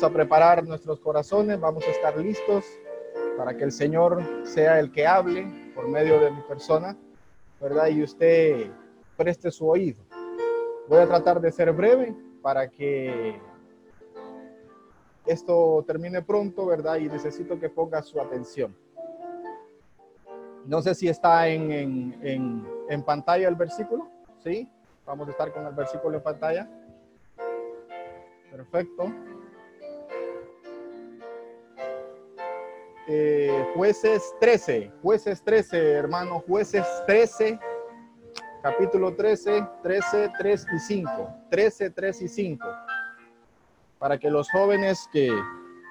Vamos a preparar nuestros corazones, vamos a estar listos para que el Señor sea el que hable por medio de mi persona, ¿verdad? Y usted preste su oído. Voy a tratar de ser breve para que esto termine pronto, ¿verdad? Y necesito que ponga su atención. No sé si está en, en, en, pantalla el versículo, ¿sí? Vamos a estar con el versículo en pantalla. Perfecto. Eh, jueces 13, jueces 13, hermano, jueces 13, capítulo 13, 13, 3 y 5, 13, 3 y 5 para que los jóvenes que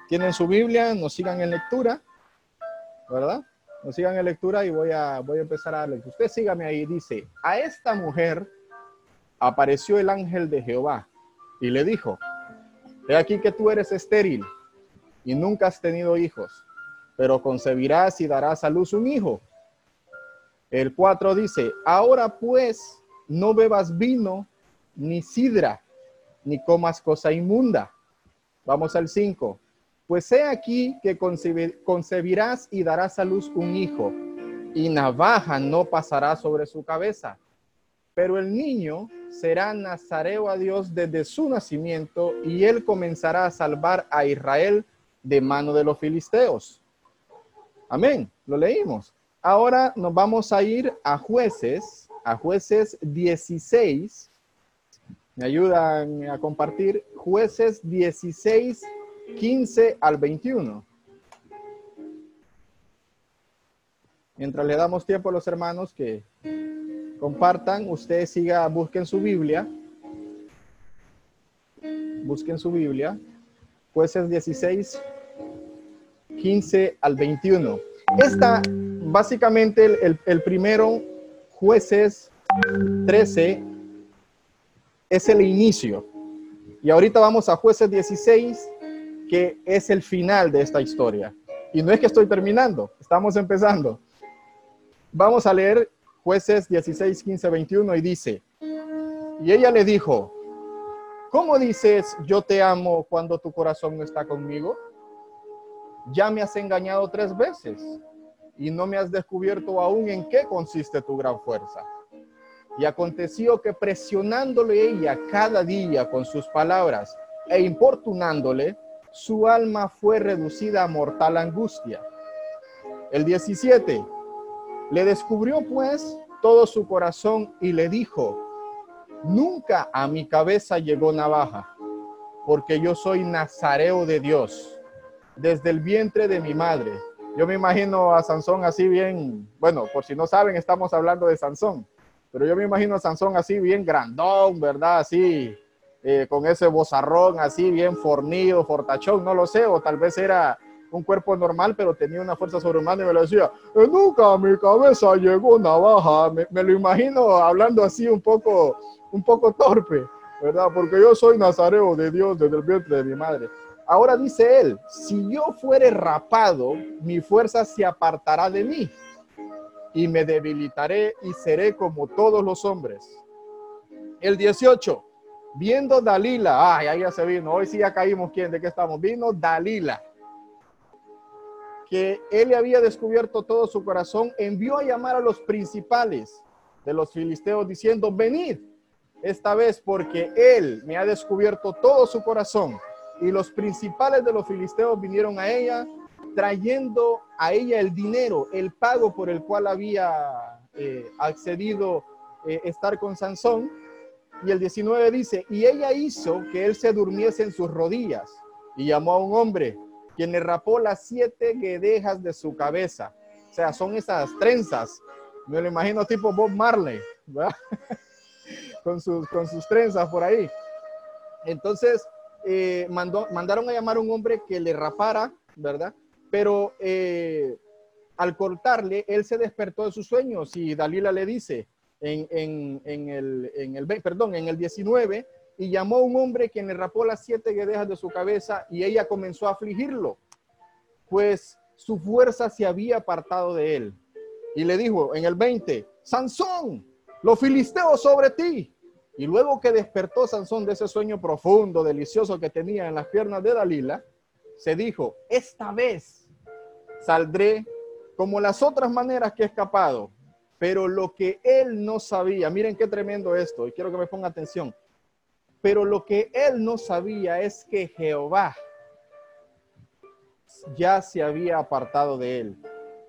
tienen su Biblia nos sigan en lectura, ¿verdad? Nos sigan en lectura y voy a, voy a empezar a leer. Usted sígame ahí, dice, a esta mujer apareció el ángel de Jehová y le dijo, he aquí que tú eres estéril y nunca has tenido hijos, pero concebirás y darás a luz un hijo. El 4 dice, ahora pues no bebas vino ni sidra, ni comas cosa inmunda Vamos al 5. Pues he aquí que concebirás y darás a luz un hijo, y navaja no pasará sobre su cabeza. Pero el niño será nazareo a Dios desde su nacimiento, y él comenzará a salvar a Israel de mano de los filisteos. Amén. Lo leímos. Ahora nos vamos a ir a jueces, a jueces 16, me ayudan a compartir jueces 16, 15 al 21. Mientras le damos tiempo a los hermanos que compartan, usted siga, busquen su Biblia. Busquen su Biblia. Jueces 16, 15 al 21. Esta, básicamente, el, el primero, jueces 13, es el inicio. Y ahorita vamos a jueces 16, que es el final de esta historia. Y no es que estoy terminando, estamos empezando. Vamos a leer jueces 16, 15, 21 y dice, y ella le dijo, ¿cómo dices yo te amo cuando tu corazón no está conmigo? Ya me has engañado tres veces y no me has descubierto aún en qué consiste tu gran fuerza. Y aconteció que presionándole ella cada día con sus palabras e importunándole, su alma fue reducida a mortal angustia. El 17. Le descubrió pues todo su corazón y le dijo, nunca a mi cabeza llegó navaja, porque yo soy nazareo de Dios, desde el vientre de mi madre. Yo me imagino a Sansón así bien, bueno, por si no saben, estamos hablando de Sansón. Pero yo me imagino a Sansón así bien grandón, ¿verdad? Así, eh, con ese bozarrón así bien fornido, fortachón, no lo sé, o tal vez era un cuerpo normal, pero tenía una fuerza sobrehumana y me lo decía, eh, nunca a mi cabeza llegó navaja. Me, me, lo imagino hablando así un poco, un poco torpe, ¿verdad? Porque yo soy nazareo de Dios desde el vientre de mi madre. Ahora dice él, si yo fuere rapado, mi fuerza se apartará de mí y me debilitaré y seré como todos los hombres. El 18, viendo Dalila, ay, ahí ya se vino, hoy sí ya caímos, ¿quién? ¿De qué estamos? Vino Dalila, que él había descubierto todo su corazón, envió a llamar a los principales de los filisteos diciendo, venid esta vez porque él me ha descubierto todo su corazón. Y los principales de los filisteos vinieron a ella trayendo a ella el dinero, el pago por el cual había eh, accedido eh, estar con Sansón. Y el 19 dice, y ella hizo que él se durmiese en sus rodillas y llamó a un hombre, quien le rapó las siete guedejas de su cabeza. O sea, son esas trenzas. Me lo imagino tipo Bob Marley, con, sus, con sus trenzas por ahí. Entonces, eh, mandaron a llamar a un hombre que le rapara, ¿verdad? Pero eh, al cortarle, él se despertó de sus sueños y Dalila le dice en, el, en el, perdón, en el 19, y llamó a un hombre quien le rapó las siete guedejas de su cabeza y ella comenzó a afligirlo, pues su fuerza se había apartado de él. Y le dijo en el 20, Sansón, los filisteos sobre ti. Y luego que despertó Sansón de ese sueño profundo, delicioso que tenía en las piernas de Dalila, se dijo, esta vez saldré como las otras maneras que he escapado. Pero lo que él no sabía, miren qué tremendo esto, y quiero que me ponga atención. Pero lo que él no sabía es que Jehová ya se había apartado de él.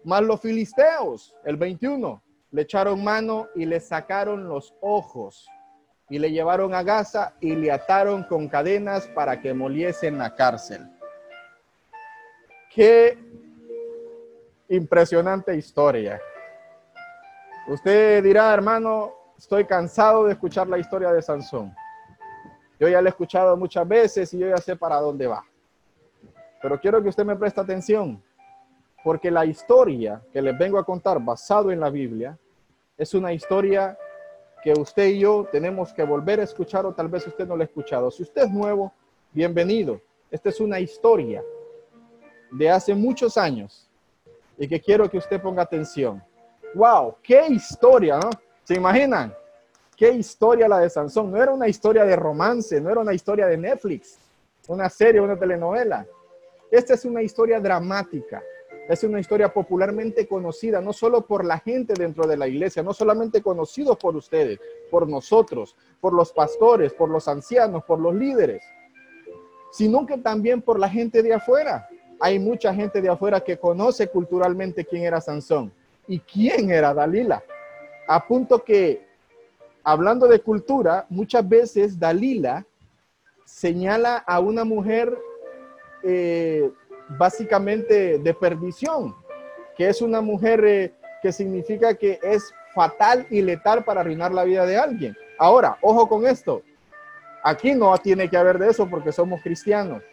Mas los filisteos, el 21, le echaron mano y le sacaron los ojos y le llevaron a Gaza y le ataron con cadenas para que moliese en la cárcel. Qué impresionante historia. Usted dirá, hermano, estoy cansado de escuchar la historia de Sansón. Yo ya la he escuchado muchas veces y yo ya sé para dónde va. Pero quiero que usted me preste atención, porque la historia que les vengo a contar basado en la Biblia es una historia que usted y yo tenemos que volver a escuchar o tal vez usted no la ha escuchado. Si usted es nuevo, bienvenido. Esta es una historia de hace muchos años y que quiero que usted ponga atención. ¡Wow! ¡Qué historia! ¿no? ¿Se imaginan? ¿Qué historia la de Sansón? No era una historia de romance, no era una historia de Netflix, una serie, una telenovela. Esta es una historia dramática, es una historia popularmente conocida, no solo por la gente dentro de la iglesia, no solamente conocido por ustedes, por nosotros, por los pastores, por los ancianos, por los líderes, sino que también por la gente de afuera. Hay mucha gente de afuera que conoce culturalmente quién era Sansón y quién era Dalila. A punto que, hablando de cultura, muchas veces Dalila señala a una mujer eh, básicamente de perdición, que es una mujer eh, que significa que es fatal y letal para arruinar la vida de alguien. Ahora, ojo con esto. Aquí no tiene que haber de eso porque somos cristianos.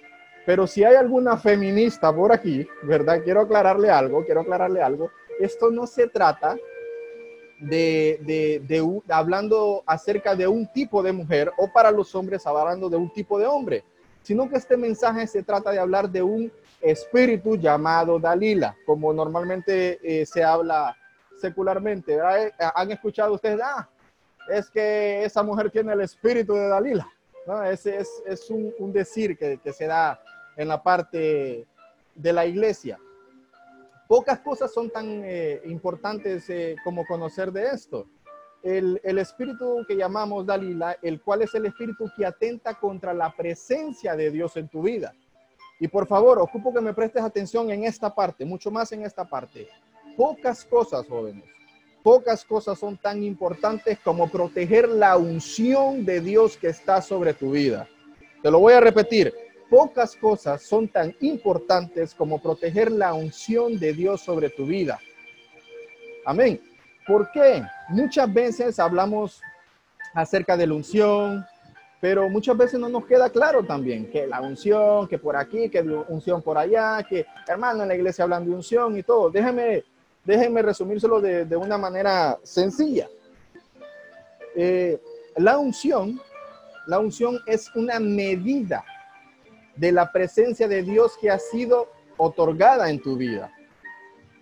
Pero si hay alguna feminista por aquí, ¿verdad? Quiero aclararle algo, quiero aclararle algo. Esto no se trata de, de, de, hablando acerca de un tipo de mujer o para los hombres hablando de un tipo de hombre sino que este mensaje se trata de hablar de un espíritu llamado Dalila, como normalmente eh, se habla secularmente. Eh, ¿Han escuchado ustedes? Ah, es que esa mujer tiene el espíritu de Dalila. ¿no? Ese es, un, decir que, se da en la parte de la iglesia. Pocas cosas son tan eh, importantes eh, como conocer de esto el, espíritu que llamamos Dalila, el cual es el espíritu que atenta contra la presencia de Dios en tu vida. Y por favor, ocupo que me prestes atención en esta parte, mucho más en esta parte. Pocas cosas, jóvenes, pocas cosas son tan importantes como proteger la unción de Dios que está sobre tu vida. Te lo voy a repetir. Pocas cosas son tan importantes como proteger la unción de Dios sobre tu vida. Amén. ¿Por qué? Muchas veces hablamos acerca de la unción, pero muchas veces no nos queda claro también que la unción, que por aquí, que unción por allá, que hermano en la iglesia hablan de unción y todo. Déjenme, déjenme resumírselo de, de una manera sencilla. Eh, la unción, la unción es una medida de la presencia de Dios que ha sido otorgada en tu vida.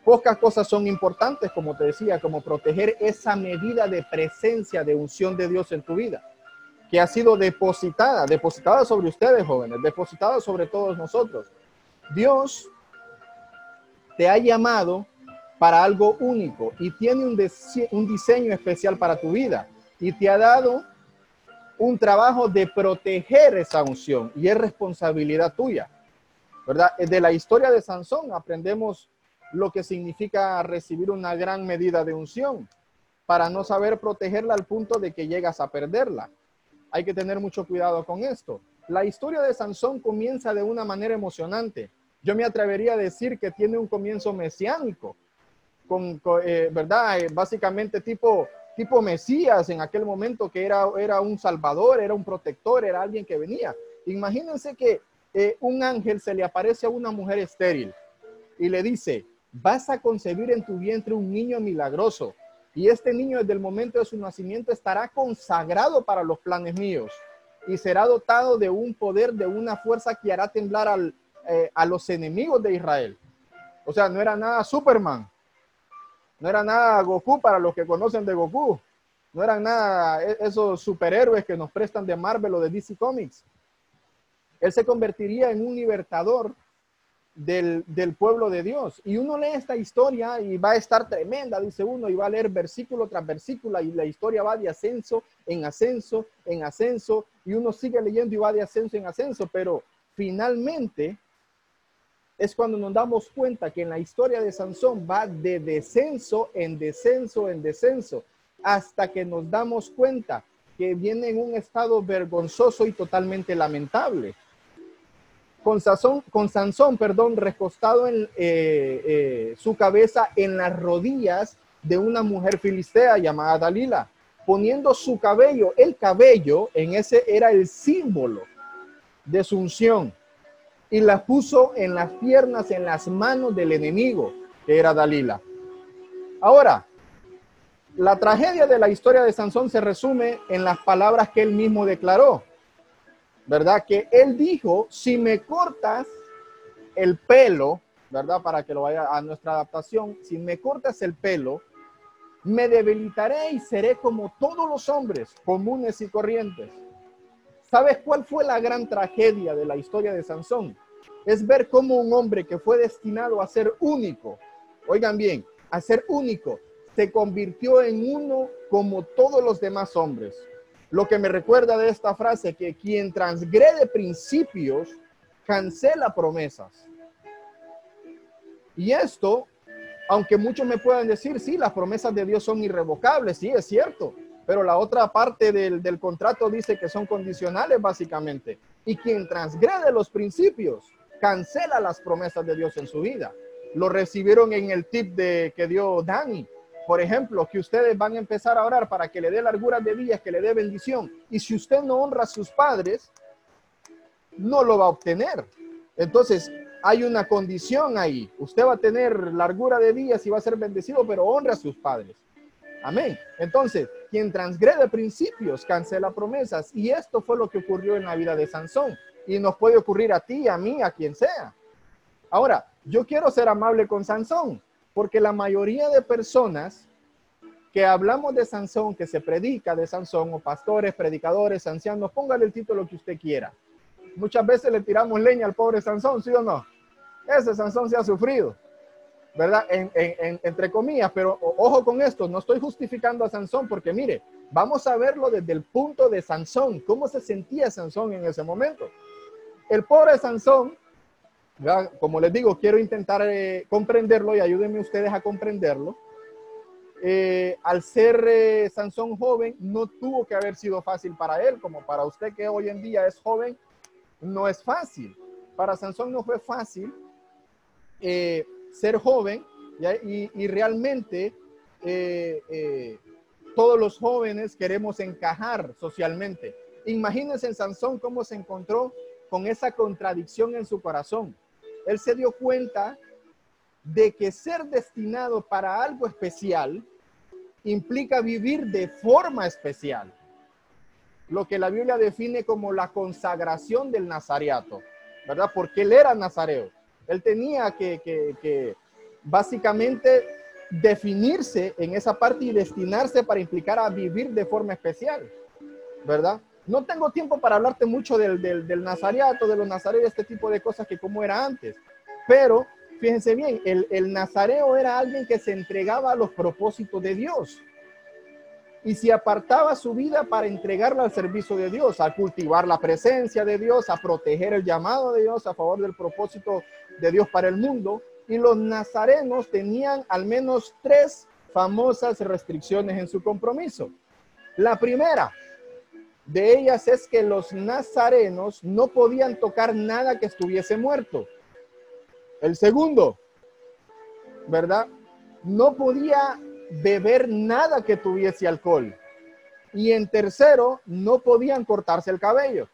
Pocas cosas son importantes, como te decía, como proteger esa medida de presencia, de unción de Dios en tu vida, que ha sido depositada, depositada sobre ustedes jóvenes, depositada sobre todos nosotros. Dios te ha llamado para algo único y tiene un, diseño especial para tu vida y te ha dado un trabajo de proteger esa unción y es responsabilidad tuya, ¿verdad? De la historia de Sansón aprendemos lo que significa recibir una gran medida de unción, para no saber protegerla al punto de que llegas a perderla. Hay que tener mucho cuidado con esto. La historia de Sansón comienza de una manera emocionante. Yo me atrevería a decir que tiene un comienzo mesiánico, con, eh, ¿verdad? Eh, básicamente tipo, tipo Mesías en aquel momento que era, era un salvador, era un protector, era alguien que venía. Imagínense que eh, un ángel se le aparece a una mujer estéril y le dice, vas a concebir en tu vientre un niño milagroso. Y este niño desde el momento de su nacimiento estará consagrado para los planes míos y será dotado de un poder, de una fuerza que hará temblar al, eh, a los enemigos de Israel. O sea, no era nada Superman, no era nada Goku para los que conocen de Goku. no eran nada e, esos superhéroes que nos prestan de Marvel o de DC Comics. Él se convertiría en un libertador del, pueblo de Dios. Y uno lee esta historia y va a estar tremenda, dice uno, y va a leer versículo tras versículo y la historia va de ascenso en ascenso, en ascenso, y uno sigue leyendo y va de ascenso en ascenso, pero finalmente es cuando nos damos cuenta que en la historia de Sansón va de descenso en descenso en descenso, hasta que nos damos cuenta que viene en un estado vergonzoso y totalmente lamentable. Con, con Sansón, perdón, recostado en eh, eh, su cabeza en las rodillas de una mujer filistea llamada Dalila, poniendo su cabello, el cabello en ese era el símbolo de su unción y la puso en las piernas, en las manos del enemigo, que era Dalila. Ahora, la tragedia de la historia de Sansón se resume en las palabras que él mismo declaró, ¿verdad? Que él dijo, si me cortas el pelo, ¿verdad? Para que lo vaya a nuestra adaptación, si me cortas el pelo, me debilitaré y seré como todos los hombres comunes y corrientes. ¿Sabes cuál fue la gran tragedia de la historia de Sansón? Es ver cómo un hombre que fue destinado a ser único, oigan bien, a ser único, se convirtió en uno como todos los demás hombres. Lo que me recuerda de esta frase, que quien transgrede principios, cancela promesas. Y esto, aunque muchos me puedan decir, sí, las promesas de Dios son irrevocables, sí, es cierto, pero la otra parte del, del contrato dice que son condicionales básicamente. Y quien transgrede los principios cancela las promesas de Dios en su vida. Lo recibieron en el tip de que dio Dani. Por ejemplo, que ustedes van a empezar a orar para que le dé larguras de días, que le dé bendición. Y si usted no honra a sus padres, no lo va a obtener. Entonces, hay una condición ahí. Usted va a tener largura de días y va a ser bendecido, pero honra a sus padres. Amén. Entonces, quien transgrede principios cancela promesas. Y esto fue lo que ocurrió en la vida de Sansón. Y nos puede ocurrir a ti, a mí, a quien sea. Ahora, yo quiero ser amable con Sansón, porque la mayoría de personas que hablamos de Sansón, que se predica de Sansón, o pastores, predicadores, ancianos, póngale el título que usted quiera. Muchas veces le tiramos leña al pobre Sansón, ¿sí o no? Ese Sansón se ha sufrido. ¿verdad? entre comillas, pero ojo con esto, no estoy justificando a Sansón porque mire, vamos a verlo desde el punto de Sansón, cómo se sentía Sansón en ese momento. El pobre Sansón, como les digo, quiero intentar eh, comprenderlo y ayúdenme ustedes a comprenderlo. Eh, al ser eh, Sansón joven, no tuvo que haber sido fácil para él, como para usted que hoy en día es joven, no es fácil. Para Sansón no fue fácil ser joven Y, realmente eh, eh, todos los jóvenes queremos encajar socialmente. Imagínense en Sansón cómo se encontró con esa contradicción en su corazón. Él se dio cuenta de que ser destinado para algo especial implica vivir de forma especial. Lo que la Biblia define como la consagración del nazareato, ¿verdad? Porque él era nazareo. Él tenía que, básicamente definirse en esa parte y destinarse para implicar a vivir de forma especial, ¿verdad? No tengo tiempo para hablarte mucho del, del, del nazariato, de los nazareos, este tipo de cosas que como era antes, pero fíjense bien, el, el nazareo era alguien que se entregaba a los propósitos de Dios y se apartaba su vida para entregarla al servicio de Dios, a cultivar la presencia de Dios, a proteger el llamado de Dios a favor del propósito de Dios para el mundo. Y los nazarenos tenían al menos tres famosas restricciones en su compromiso. La primera de ellas es que los nazarenos no podían tocar nada que estuviese muerto. El segundo, ¿verdad? No podía beber nada que tuviese alcohol. Y en tercero, no podían cortarse el cabello.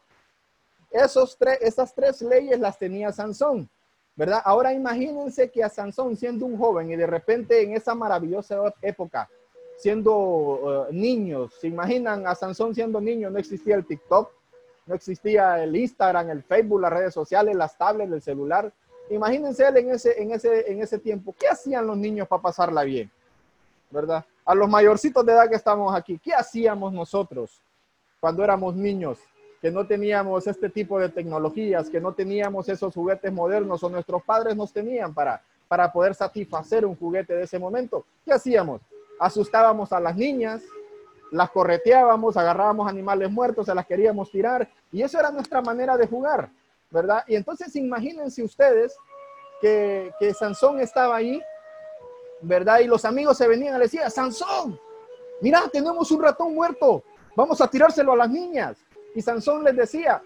Esos tres, esas tres leyes las tenía Sansón, ¿verdad? Ahora imagínense que a Sansón siendo un joven y de repente en esa maravillosa época, siendo uh, niños, ¿se imaginan a Sansón siendo niño? No existía el TikTok, no existía el Instagram, el Facebook, las redes sociales, las tablets, el celular. Imagínense él en ese, en ese, en ese tiempo, ¿qué hacían los niños para pasarla bien? ¿verdad? A los mayorcitos de edad que estamos aquí, ¿qué hacíamos nosotros cuando éramos niños? Que no teníamos este tipo de tecnologías, que no teníamos esos juguetes modernos o nuestros padres nos tenían para, para poder satisfacer un juguete de ese momento. ¿Qué hacíamos? Asustábamos a las niñas, las correteábamos, agarrábamos animales muertos, se las queríamos tirar y eso era nuestra manera de jugar, ¿verdad? Y entonces imagínense ustedes que, que Sansón estaba ahí ¿verdad? Y los amigos se venían y le decían, Sansón, mira, tenemos un ratón muerto, vamos a tirárselo a las niñas. Y Sansón les decía,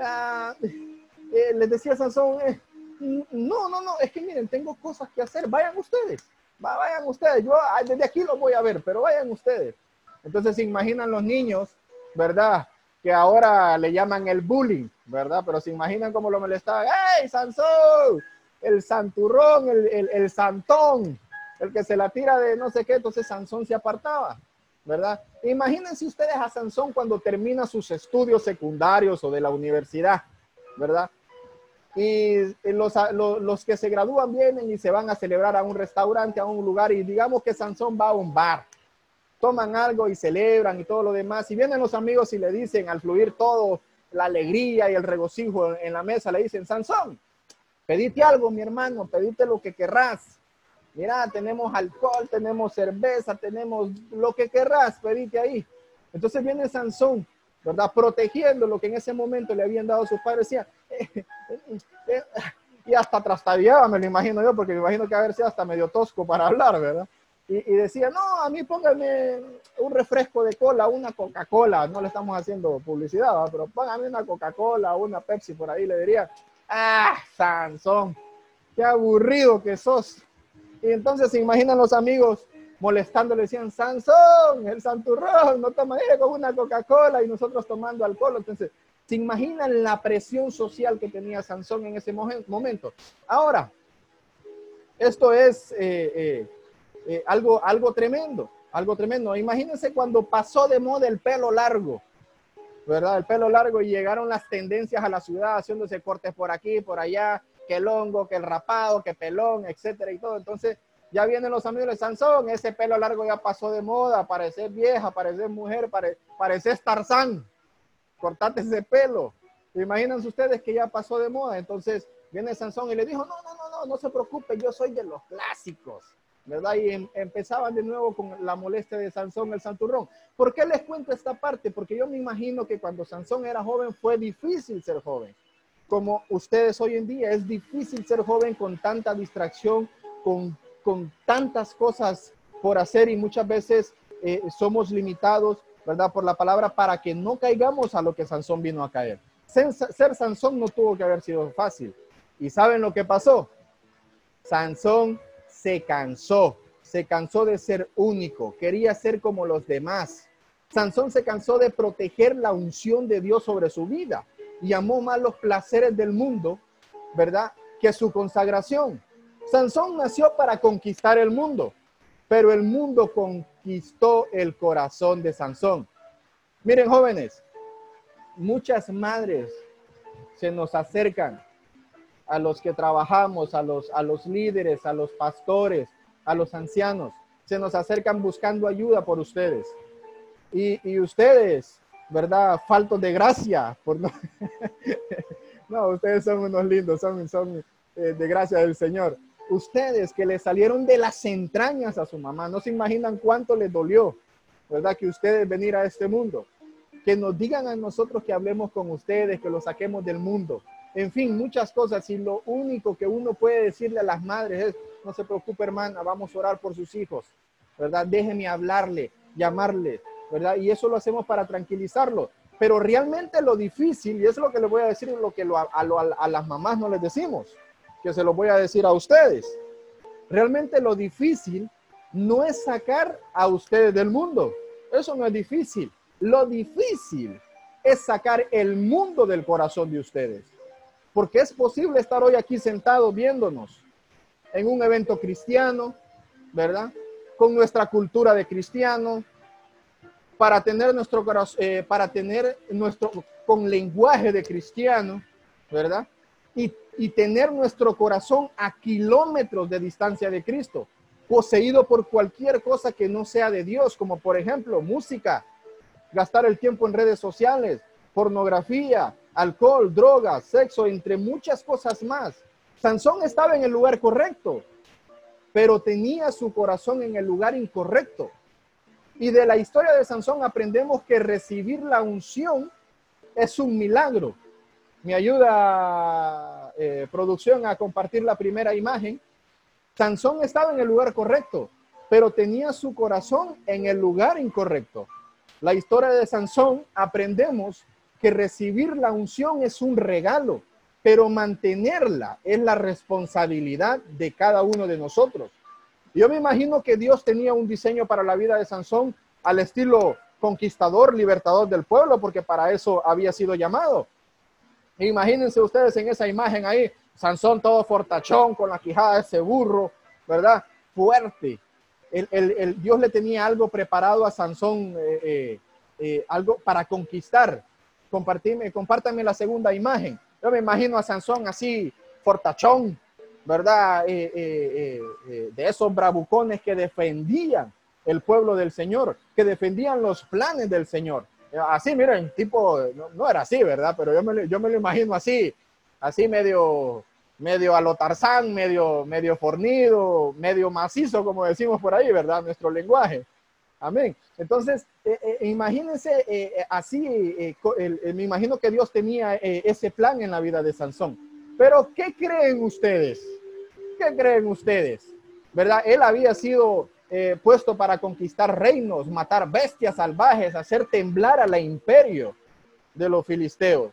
ah, eh, les decía Sansón, eh, no, no, no, es que miren, tengo cosas que hacer, vayan ustedes, vayan ustedes, yo ah, desde aquí lo voy a ver, pero vayan ustedes. Entonces se imaginan los niños, ¿verdad? Que ahora le llaman el bullying, ¿verdad? Pero se imaginan cómo lo molestaban, ¡Hey, Sansón! El santurrón, el, el, el santón, el que se la tira de no sé qué, entonces Sansón se apartaba, ¿verdad? Imagínense ustedes a Sansón cuando termina sus estudios secundarios o de la universidad, ¿verdad? Y los, los, que se gradúan vienen y se van a celebrar a un restaurante, a un lugar, y digamos que Sansón va a un bar, toman algo y celebran y todo lo demás, y vienen los amigos y le dicen, al fluir todo, la alegría y el regocijo en la mesa, le dicen, Sansón, pedite algo, mi hermano, pedite lo que querrás. Mira, tenemos alcohol, tenemos cerveza, tenemos lo que querrás, pedite ahí. Entonces viene Sansón, ¿verdad? Protegiendo lo que en ese momento le habían dado sus padres. Decía, eh, eh, eh, y hasta trastabiaba, me lo imagino yo, porque me imagino que haber sido hasta medio tosco para hablar, ¿verdad? Y, decía, no, a mí póngame un refresco de cola, una Coca-Cola, no le estamos haciendo publicidad, pero póngame una Coca-Cola, una Pepsi por ahí, le diría, ah, Sansón, qué aburrido que sos. Y entonces se imaginan los amigos molestándole, decían, Sansón, el santurrón, no toma con una Coca-Cola y nosotros tomando alcohol. Entonces, se imaginan la presión social que tenía Sansón en ese momento. Ahora, esto es eh, eh, eh, algo, algo tremendo, algo tremendo. Imagínense cuando pasó de moda el pelo largo, ¿verdad? El pelo largo y llegaron las tendencias a la ciudad haciéndose cortes por aquí, por allá, que el hongo, que el rapado, que pelón, etcétera y todo. Entonces, ya vienen los amigos de Sansón, ese pelo largo ya pasó de moda, parecer vieja, parecer mujer, pare, parecer Tarzán. Cortate ese pelo. Imagínense ustedes que ya pasó de moda. Entonces, viene Sansón y le dijo, no, no, no, no, no se preocupe, yo soy de los clásicos. ¿verdad? Y em, empezaban de nuevo con la molestia de Sansón el santurrón. ¿Por qué les cuento esta parte? Porque yo me imagino que cuando Sansón era joven fue difícil ser joven como ustedes hoy en día. Es difícil ser joven con tanta distracción, con, con tantas cosas por hacer y muchas veces eh, somos limitados, ¿verdad? Por la palabra para que no caigamos a lo que Sansón vino a caer. Ser, Sansón no tuvo que haber sido fácil. ¿Y saben lo que pasó? Sansón se cansó, se cansó de ser único, quería ser como los demás. Sansón se cansó de proteger la unción de Dios sobre su vida y amó más los placeres del mundo, ¿verdad? Que su consagración. Sansón nació para conquistar el mundo, pero el mundo conquistó el corazón de Sansón. Miren, jóvenes, muchas madres se nos acercan a los que trabajamos, a los, a los líderes, a los pastores, a los ancianos. Se nos acercan buscando ayuda por ustedes. Y, ustedes ¿verdad? Faltos de gracia. Por no... no, ustedes son unos lindos, son, son eh, de gracia del Señor. Ustedes que le salieron de las entrañas a su mamá, no se imaginan cuánto les dolió, ¿verdad? Que ustedes venir a este mundo. Que nos digan a nosotros que hablemos con ustedes, que lo saquemos del mundo. En fin, muchas cosas. Y lo único que uno puede decirle a las madres es, no se preocupe hermana, vamos a orar por sus hijos, ¿verdad? Déjeme hablarle, llamarle, ¿verdad? Y eso lo hacemos para tranquilizarlo. Pero realmente lo difícil, y es lo que les voy a decir, lo que a, a, las mamás no les decimos, que se lo voy a decir a ustedes. Realmente lo difícil no es sacar a ustedes del mundo. Eso no es difícil. Lo difícil es sacar el mundo del corazón de ustedes. Porque es posible estar hoy aquí sentado viéndonos en un evento cristiano, ¿verdad? Con nuestra cultura de cristiano, para tener nuestro eh, para tener nuestro, con lenguaje de cristiano, ¿verdad? Y, y tener nuestro corazón a kilómetros de distancia de Cristo. poseído por cualquier cosa que no sea de Dios, como por ejemplo música, gastar el tiempo en redes sociales, pornografía, alcohol, drogas, sexo, entre muchas cosas más. Sansón estaba en el lugar correcto, pero tenía su corazón en el lugar incorrecto. Y de la historia de Sansón aprendemos que recibir la unción es un milagro. Me ayuda eh, producción a compartir la primera imagen. Sansón estaba en el lugar correcto, pero tenía su corazón en el lugar incorrecto. La historia de Sansón aprendemos que recibir la unción es un regalo, pero mantenerla es la responsabilidad de cada uno de nosotros. Yo me imagino que Dios tenía un diseño para la vida de Sansón al estilo conquistador, libertador del pueblo, porque para eso había sido llamado. Imagínense ustedes en esa imagen ahí, Sansón todo fortachón con la quijada de ese burro, ¿verdad? Fuerte. El, Dios le tenía algo preparado a Sansón, eh, eh, eh, algo para conquistar. Compartime, compártame la segunda imagen. Yo me imagino a Sansón así, fortachón, ¿verdad? de esos bravucones que defendían el pueblo del Señor, que defendían los planes del Señor. Así, miren, tipo, no, era así, ¿verdad? Pero yo me, yo me lo imagino así, así medio, medio a lo medio, medio fornido, medio macizo, como decimos por ahí, ¿verdad? Nuestro lenguaje. Amén. Entonces, eh, eh, imagínense eh, así, me imagino que Dios tenía ese plan en la vida de Sansón. Pero, ¿qué creen ustedes? ¿Qué creen ustedes? ¿Verdad? Él había sido puesto para conquistar reinos, matar bestias salvajes, hacer temblar a la imperio de los filisteos.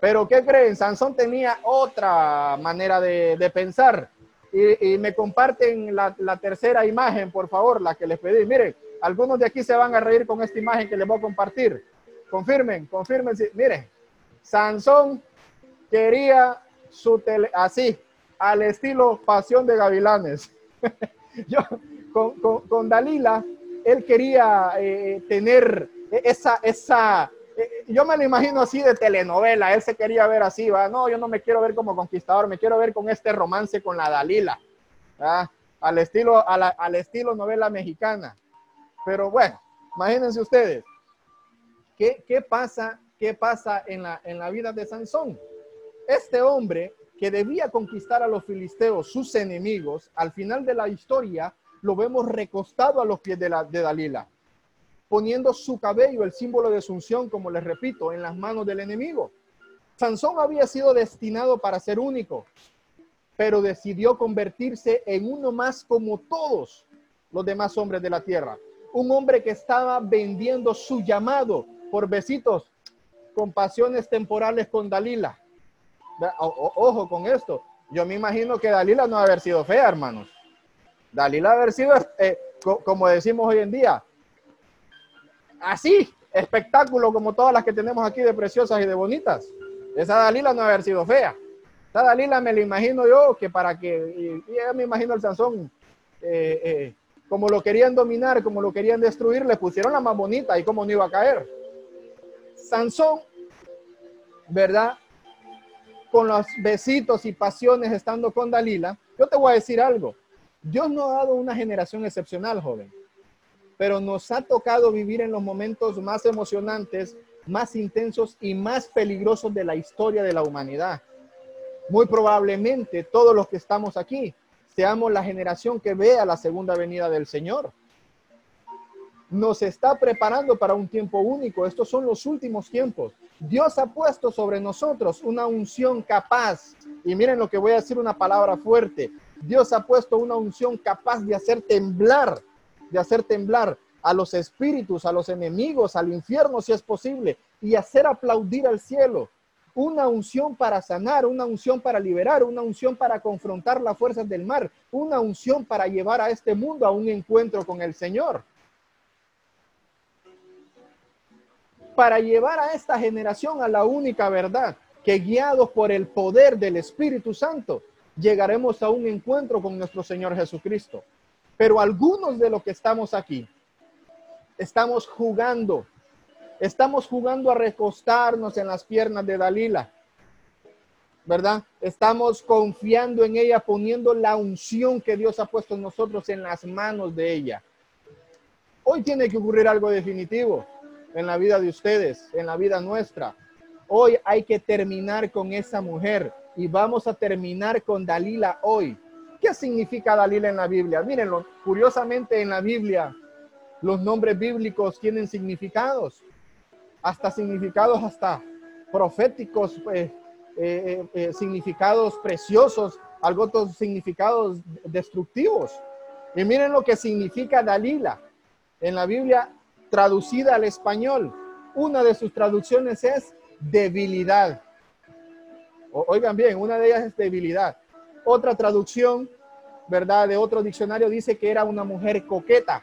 Pero ¿qué creen? Sansón tenía otra manera de, pensar. Y, me comparten la, la, tercera imagen, por favor, la que les pedí. Miren, algunos de aquí se van a reír con esta imagen que les voy a compartir. Confirmen, confirmen. Miren, Sansón quería su tele, así, al estilo Pasión de Gavilanes. Yo, con, Dalila, él quería eh, tener esa, esa eh, yo me lo imagino así de telenovela, él se quería ver así, va, no, yo no me quiero ver como conquistador, me quiero ver con este romance con la Dalila, al estilo, al estilo novela mexicana. Pero bueno, imagínense ustedes, ¿qué, qué pasa, qué pasa en, la, en la vida de Sansón? Este hombre que debía conquistar a los filisteos, sus enemigos, al final de la historia lo vemos recostado a los pies de, la, de Dalila poniendo su cabello, el símbolo de asunción, como les repito, en las manos del enemigo. Sansón había sido destinado para ser único, pero decidió convertirse en uno más como todos los demás hombres de la tierra. Un hombre que estaba vendiendo su llamado por besitos con pasiones temporales con Dalila. ojo con esto. Yo me imagino que Dalila no haber sido fea, hermanos. Dalila haber sido, eh, como decimos hoy en día, así, espectáculo como todas las que tenemos aquí de preciosas y de bonitas. Esa Dalila no haber sido fea. Esa Dalila me la imagino yo que para que, y, me imagino el Sansón, eh, eh, como lo querían dominar, como lo querían destruir, le pusieron la más bonita y como no iba a caer. Sansón, ¿verdad? Con los besitos y pasiones estando con Dalila, yo te voy a decir algo. Dios no ha dado una generación excepcional, joven pero nos ha tocado vivir en los momentos más emocionantes, más intensos y más peligrosos de la historia de la humanidad. Muy probablemente todos los que estamos aquí seamos la generación que vea la segunda venida del Señor. Nos está preparando para un tiempo único. Estos son los últimos tiempos. Dios ha puesto sobre nosotros una unción capaz. Y miren lo que voy a decir una palabra fuerte. Dios ha puesto una unción capaz de hacer temblar de hacer temblar a los espíritus, a los enemigos, al infierno si es posible, y hacer aplaudir al cielo. Una unción para sanar, una unción para liberar, una unción para confrontar las fuerzas del mar, una unción para llevar a este mundo a un encuentro con el Señor. Para llevar a esta generación a la única verdad, que guiados por el poder del Espíritu Santo, llegaremos a un encuentro con nuestro Señor Jesucristo. Pero algunos de los que estamos aquí, estamos jugando, estamos jugando a recostarnos en las piernas de Dalila. ¿verdad? Estamos confiando en ella, poniendo la unción que Dios ha puesto en nosotros en las manos de ella. Hoy tiene que ocurrir algo definitivo en la vida de ustedes, en la vida nuestra. Hoy hay que terminar con esa mujer y vamos a terminar con Dalila hoy. ¿Qué significa Dalila en la Biblia? Mírenlo, curiosamente en la Biblia los nombres bíblicos tienen significados, hasta significados hasta proféticos, pues, eh, eh, eh, significados preciosos, algo otros significados destructivos. Y miren lo que significa Dalila en la Biblia traducida al español. Una de sus traducciones es debilidad. Oigan bien, una de ellas es debilidad. Otra traducción, ¿verdad? De otro diccionario dice que era una mujer coqueta.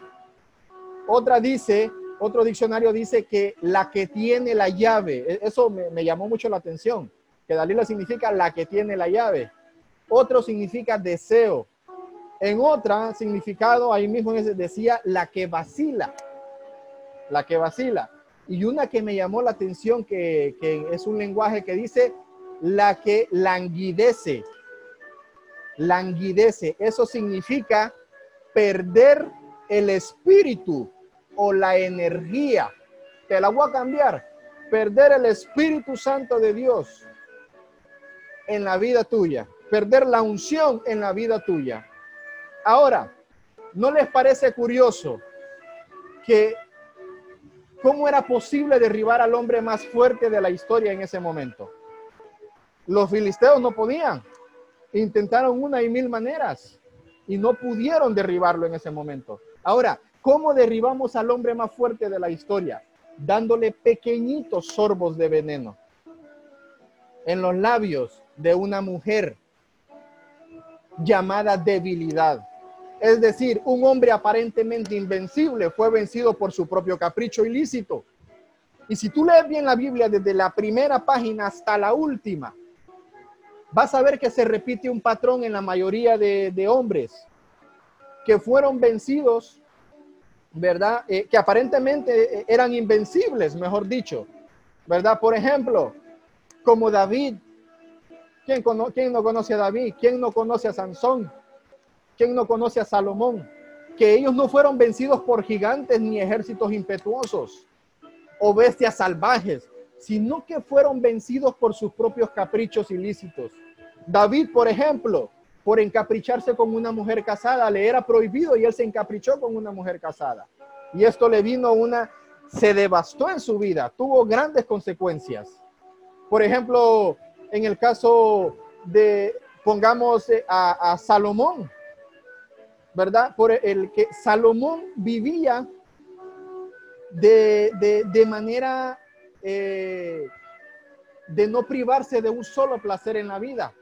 Otra dice, otro diccionario dice que la que tiene la llave. E, eso me, llamó mucho la atención que Dalila significa la que tiene la llave. Otro significa deseo. En otra significado, ahí mismo decía la que vacila. La que vacila. Y una que me llamó la atención, que es un lenguaje que dice la que languidece. Languidece. Eso significa perder el espíritu o la energía. Te la voy a cambiar. Perder el Espíritu Santo de Dios en la vida tuya, perder la unción en la vida tuya. Ahora, ¿no les parece curioso que cómo era posible derribar al hombre más fuerte de la historia en ese momento? Los filisteos no podían. Intentaron una y mil maneras y no pudieron derribarlo en ese momento. Ahora, ¿cómo derribamos al hombre más fuerte de la historia? Dándole pequeñitos sorbos de veneno en los labios de una mujer llamada debilidad. Es decir, un hombre aparentemente invencible fue vencido por su propio capricho ilícito. Y si tú lees bien la Biblia desde la primera página hasta la última, vas a ver que se repite un patrón en la mayoría de, hombres que fueron vencidos, ¿verdad? Eh, que aparentemente eran invencibles, mejor dicho, ¿verdad? Por ejemplo, como David ¿Quién, no conoce a David? ¿Quién no conoce a Sansón? ¿Quién no conoce a Salomón? Que ellos no fueron vencidos por gigantes ni ejércitos impetuosos o bestias salvajes, sino que fueron vencidos por sus propios caprichos ilícitos. David, por ejemplo, por encapricharse con una mujer casada, le era prohibido y él se encaprichó con una mujer casada. Y esto le vino una, se devastó en su vida, tuvo grandes consecuencias. Por ejemplo, en el caso de, pongamos eh, a, Salomón, ¿verdad? Por el que Salomón vivía de, manera eh, de no privarse de un solo placer en la vida.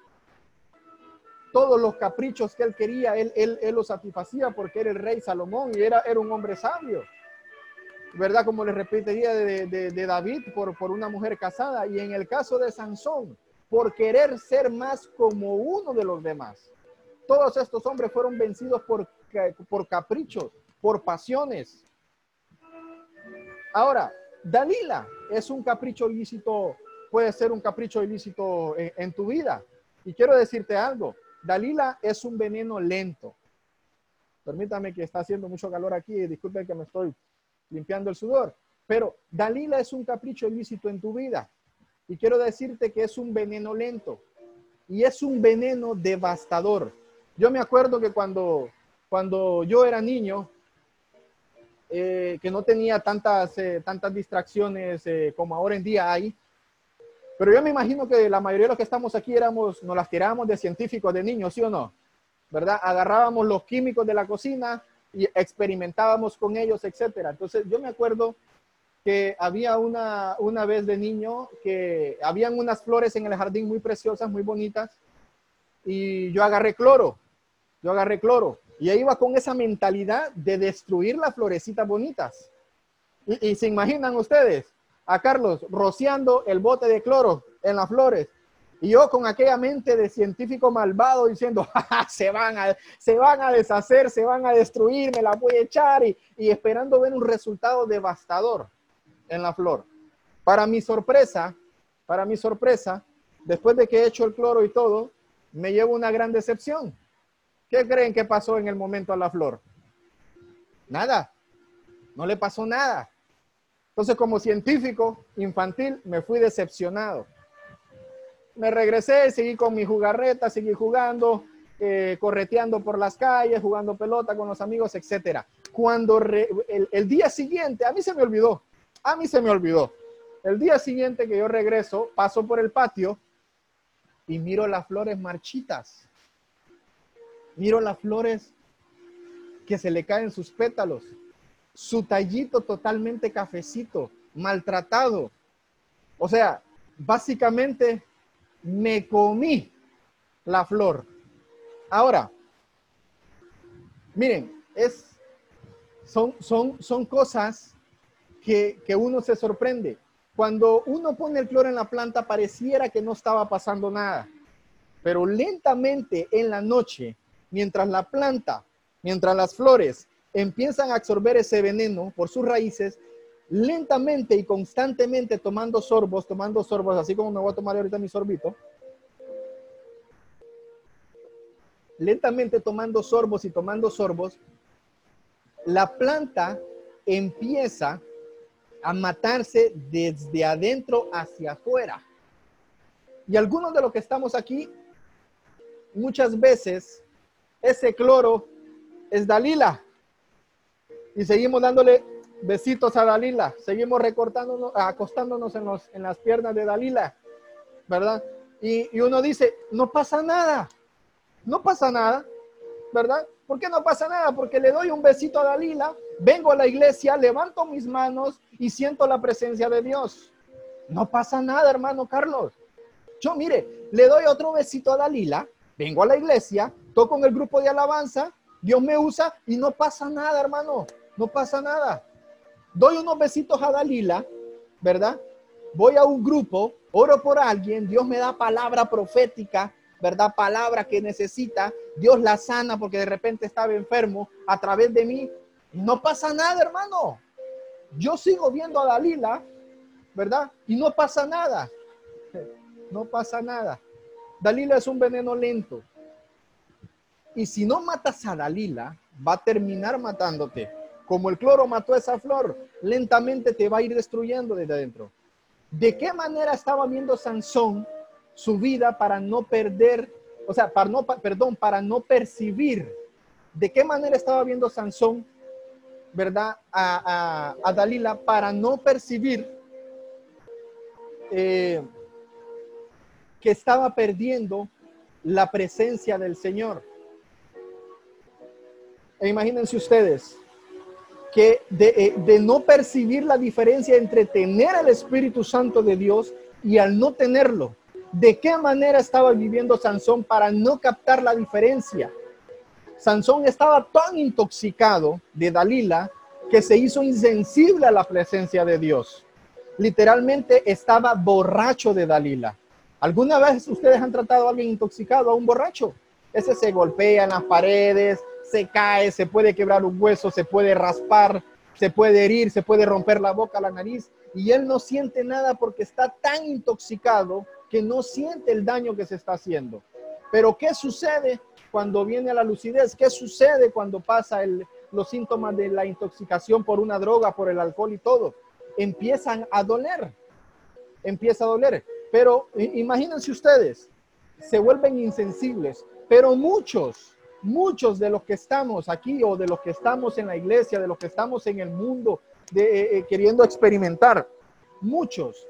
Todos los caprichos que él quería, él, él, los satisfacía porque era el rey Salomón y era, era un hombre sabio. ¿Verdad? Como le repetiría de, de, David por, por una mujer casada. Y en el caso de Sansón, por querer ser más como uno de los demás. Todos estos hombres fueron vencidos por, por caprichos, por pasiones. Ahora, Dalila es un capricho ilícito, puede ser un capricho ilícito en, tu vida. Y quiero decirte algo, Dalila es un veneno lento. Permítame que está haciendo mucho calor aquí, disculpen que me estoy limpiando el sudor, pero Dalila es un capricho ilícito en tu vida. Y quiero decirte que es un veneno lento y es un veneno devastador. Yo me acuerdo que cuando, cuando yo era niño, eh, que no tenía tantas, eh, tantas distracciones eh, como ahora en día hay, pero yo me imagino que la mayoría de los que estamos aquí éramos, nos las tirábamos de científicos de niños, ¿sí o no? ¿Verdad? Agarrábamos los químicos de la cocina y experimentábamos con ellos, etcétera. Entonces, yo me acuerdo que había una, una vez de niño que habían unas flores en el jardín muy preciosas, muy bonitas, y yo agarré cloro, yo agarré cloro, y ahí iba con esa mentalidad de destruir las florecitas bonitas. Y, se imaginan ustedes a Carlos rociando el bote de cloro en las flores, y yo con aquella mente de científico malvado diciendo, se, van a, se van a deshacer, se van a destruir, me la voy a echar y, y esperando ver un resultado devastador en la flor. Para mi sorpresa, para mi sorpresa, después de que he hecho el cloro y todo, me llevo una gran decepción. ¿Qué creen que pasó en el momento a la flor? Nada. No le pasó nada. Entonces, como científico infantil, me fui decepcionado. Me regresé, seguí con mi jugarreta, seguí jugando, eh, correteando por las calles, jugando pelota con los amigos, etc. Cuando el, el día siguiente, a mí se me olvidó, a mí se me olvidó. El día siguiente que yo regreso, paso por el patio y miro las flores marchitas. Miro las flores que se le caen sus pétalos. Su tallito totalmente cafecito, maltratado. O sea, básicamente me comí la flor. Ahora, miren, es, son, son, son cosas que, que uno se sorprende. Cuando uno pone el cloro en la planta, pareciera que no estaba pasando nada. Pero lentamente en la noche, mientras la planta, mientras las flores empiezan a absorber ese veneno por sus raíces, lentamente y constantemente tomando sorbos, tomando sorbos, así como me voy a tomar ahorita mi sorbito, lentamente tomando sorbos y tomando sorbos, la planta empieza a matarse desde adentro hacia afuera. Y algunos de los que estamos aquí, muchas veces ese cloro es Dalila. Y seguimos dándole besitos a Dalila. Seguimos recortándonos, acostándonos en, las piernas de Dalila. ¿Verdad? Y, y uno dice, no pasa nada. No pasa nada. ¿Verdad? ¿Por qué no pasa nada? Porque le doy un besito a Dalila, vengo a la iglesia, levanto mis manos y siento la presencia de Dios. No pasa nada, hermano Carlos. Yo, mire, le doy otro besito a Dalila, vengo a la iglesia, toco en el grupo de alabanza, Dios me usa y no pasa nada, hermano. No pasa nada. Doy unos besitos a Dalila, ¿verdad? Voy a un grupo, oro por alguien, Dios me da palabra profética, ¿verdad? Palabra que necesita, Dios la sana porque de repente estaba enfermo a través de mí. No pasa nada, hermano. Yo sigo viendo a Dalila, ¿verdad? Y no pasa nada. No pasa nada. Dalila es un veneno lento. Y si no matas a Dalila, va a terminar matándote. Como el cloro mató a esa flor, lentamente te va a ir destruyendo desde adentro. ¿De qué manera estaba viendo Sansón su vida para no perder, o sea, para no, perdón, para no percibir de qué manera estaba viendo Sansón, ¿verdad? A, Dalila para no percibir eh, que estaba perdiendo la presencia del Señor. E imagínense ustedes que de, eh, de, no percibir la diferencia entre tener el Espíritu Santo de Dios y al no tenerlo de qué manera estaba viviendo Sansón para no captar la diferencia. Sansón estaba tan intoxicado de Dalila que se hizo insensible a la presencia de Dios. Literalmente estaba borracho de Dalila. ¿Alguna vez ustedes han tratado a alguien intoxicado, a un borracho? Ese se golpea en las paredes, se cae, se puede quebrar un hueso, se puede raspar, se puede herir, se puede romper la boca, la nariz, y él no siente nada porque está tan intoxicado que no siente el daño que se está haciendo. Pero ¿qué sucede cuando viene la lucidez? ¿Qué sucede cuando pasa los síntomas de la intoxicación por una droga, por el alcohol y todo? Empiezan a doler. Empieza a doler. Pero imagínense ustedes, se vuelven insensibles. Pero muchos, muchos de los que estamos aquí o de los que estamos en la iglesia, de los que estamos en el mundo de, eh, eh, queriendo experimentar, muchos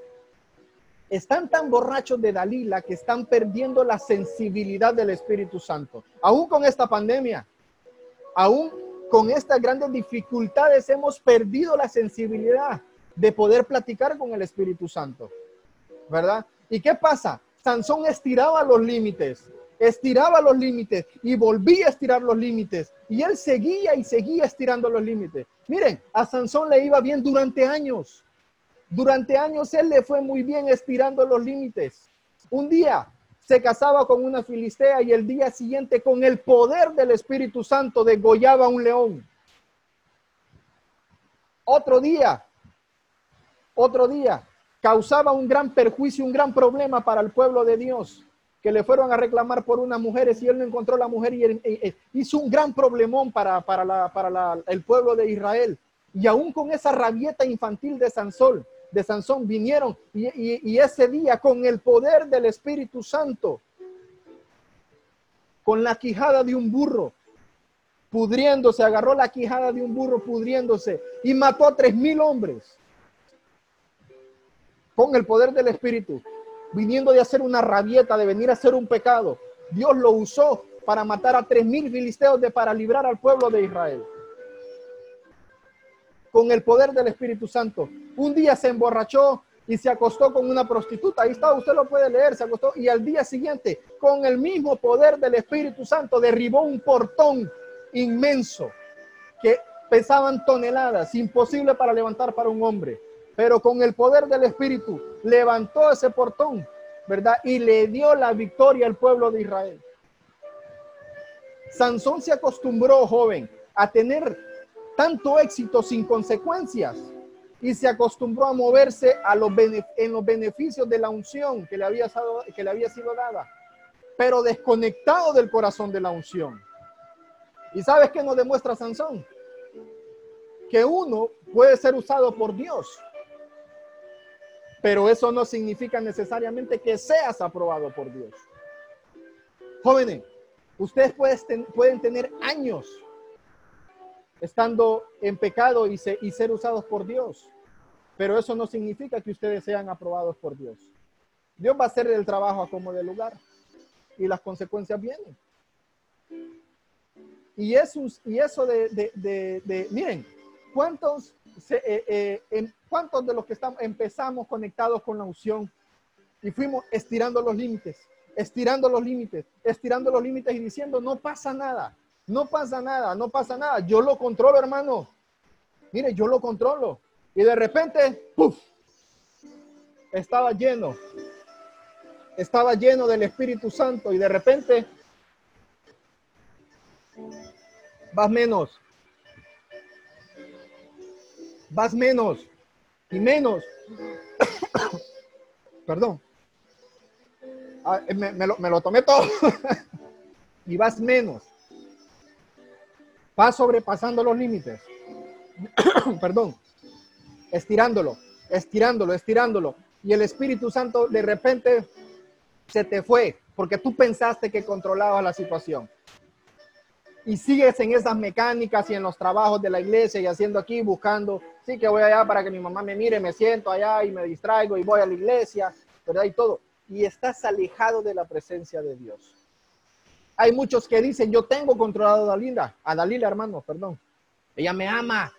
están tan borrachos de Dalila que están perdiendo la sensibilidad del Espíritu Santo. Aún con esta pandemia, aún con estas grandes dificultades, hemos perdido la sensibilidad de poder platicar con el Espíritu Santo. ¿Verdad? ¿Y qué pasa? Sansón estiraba los límites, estiraba los límites y volvía a estirar los límites. Y él seguía y seguía estirando los límites. Miren, a Sansón le iba bien durante años durante años él le fue muy bien estirando los límites. Un día se casaba con una filistea y el día siguiente con el poder del Espíritu Santo degollaba un león. Otro día, otro día, causaba un gran perjuicio, un gran problema para el pueblo de Dios, que le fueron a reclamar por unas mujeres y él no encontró la mujer y hizo un gran problemón para, para, el pueblo de Israel. Y aún con esa rabieta infantil de Sansón, de Sansón vinieron y, y ese día con el poder del Espíritu Santo, con la quijada de un burro, pudriéndose, agarró la quijada de un burro pudriéndose y mató a tres mil hombres con el poder del Espíritu, viniendo de hacer una rabieta, de venir a hacer un pecado. Dios lo usó para matar a tres mil filisteos de para librar al pueblo de Israel. Con el poder del Espíritu Santo. Un día se emborrachó y se acostó con una prostituta. Ahí está, usted lo puede leer, se acostó. Y al día siguiente, con el mismo poder del Espíritu Santo, derribó un portón inmenso que pesaban toneladas, imposible para levantar para un hombre. Pero con el poder del Espíritu levantó ese portón, ¿verdad? Y le dio la victoria al pueblo de Israel. Sansón se acostumbró, joven, a tener tanto éxito sin consecuencias y se acostumbró a moverse a los en los beneficios de la unción que le, había, que le había sido dada, pero desconectado del corazón de la unción. ¿Y sabes qué nos demuestra Sansón? Que uno puede ser usado por Dios, pero eso no significa necesariamente que seas aprobado por Dios. Jóvenes, ustedes pueden tener años estando en pecado y, y ser usados por Dios. Pero eso no significa que ustedes sean aprobados por Dios. Dios va a hacer el trabajo a como de lugar y las consecuencias vienen. Y eso, y eso de, miren, ¿cuántos, eh, eh, ¿cuántos de los que estamos, empezamos conectados con la unción y fuimos estirando los límites, estirando los límites, estirando los límites y diciendo, no pasa nada, no pasa nada, no pasa nada. Yo lo controlo, hermano. Mire, yo lo controlo. Y de repente, ¡puf! Estaba lleno. Estaba lleno del Espíritu Santo y de repente vas menos. Vas menos y menos. Perdón. Ah, me, me lo tomé todo. y vas menos va sobrepasando los límites. Perdón. Estirándolo, estirándolo, estirándolo. Y el Espíritu Santo de repente se te fue porque tú pensaste que controlabas la situación. Y sigues en esas mecánicas y en los trabajos de la iglesia y haciendo aquí, buscando, sí que voy allá para que mi mamá me mire, me siento allá y me distraigo y voy a la iglesia, ¿verdad? Y todo. Y estás alejado de la presencia de Dios. Hay muchos que dicen, yo tengo controlado a Dalila, a Dalila, hermano, perdón. Ella me ama.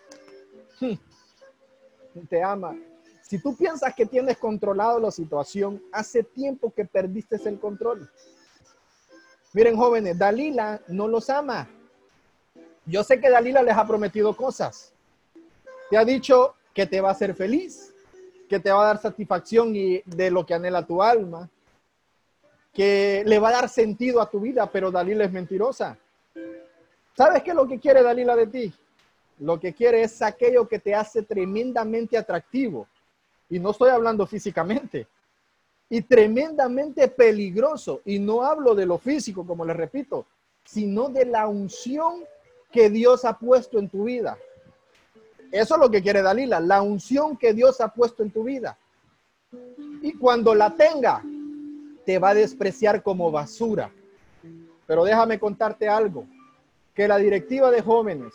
Te ama. Si tú piensas que tienes controlado la situación, hace tiempo que perdiste el control. Miren, jóvenes, Dalila no los ama. Yo sé que Dalila les ha prometido cosas. Te ha dicho que te va a hacer feliz, que te va a dar satisfacción y de lo que anhela tu alma, que le va a dar sentido a tu vida, pero Dalila es mentirosa. ¿Sabes qué es lo que quiere Dalila de ti? Lo que quiere es aquello que te hace tremendamente atractivo. Y no estoy hablando físicamente. Y tremendamente peligroso. Y no hablo de lo físico, como les repito, sino de la unción que Dios ha puesto en tu vida. Eso es lo que quiere Dalila, la unción que Dios ha puesto en tu vida. Y cuando la tenga, te va a despreciar como basura. Pero déjame contarte algo, que la directiva de jóvenes,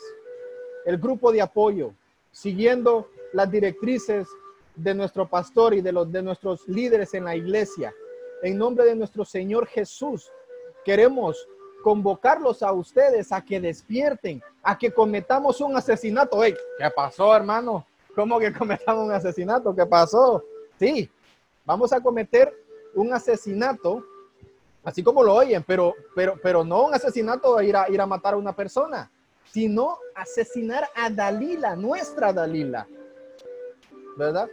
el grupo de apoyo, siguiendo las directrices de nuestro pastor y de los de nuestros líderes en la iglesia, en nombre de nuestro Señor Jesús, queremos convocarlos a ustedes a que despierten, a que cometamos un asesinato. Hey, ¿Qué pasó, hermano? ¿Cómo que cometamos un asesinato? ¿Qué pasó? Sí, vamos a cometer un asesinato, así como lo oyen, pero, pero, pero no un asesinato ir a, ir a matar a una persona, sino asesinar a Dalila, nuestra Dalila. ¿Verdad?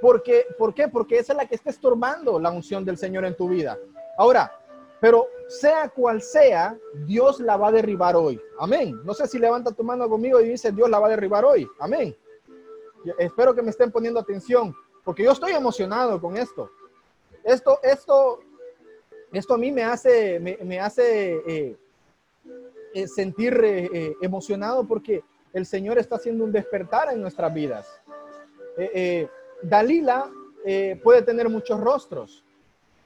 Porque, ¿Por qué? Porque esa es la que está estorbando la unción del Señor en tu vida. Ahora, pero sea cual sea, Dios la va a derribar hoy. Amén. No sé si levanta tu mano conmigo y dice, Dios la va a derribar hoy. Amén. espero que me estén poniendo atención porque yo estoy emocionado con esto. Esto, esto, esto a mí me hace, me, hace eh, eh, sentir eh, emocionado porque el Señor está haciendo un despertar en nuestras vidas. Dalila puede tener muchos rostros,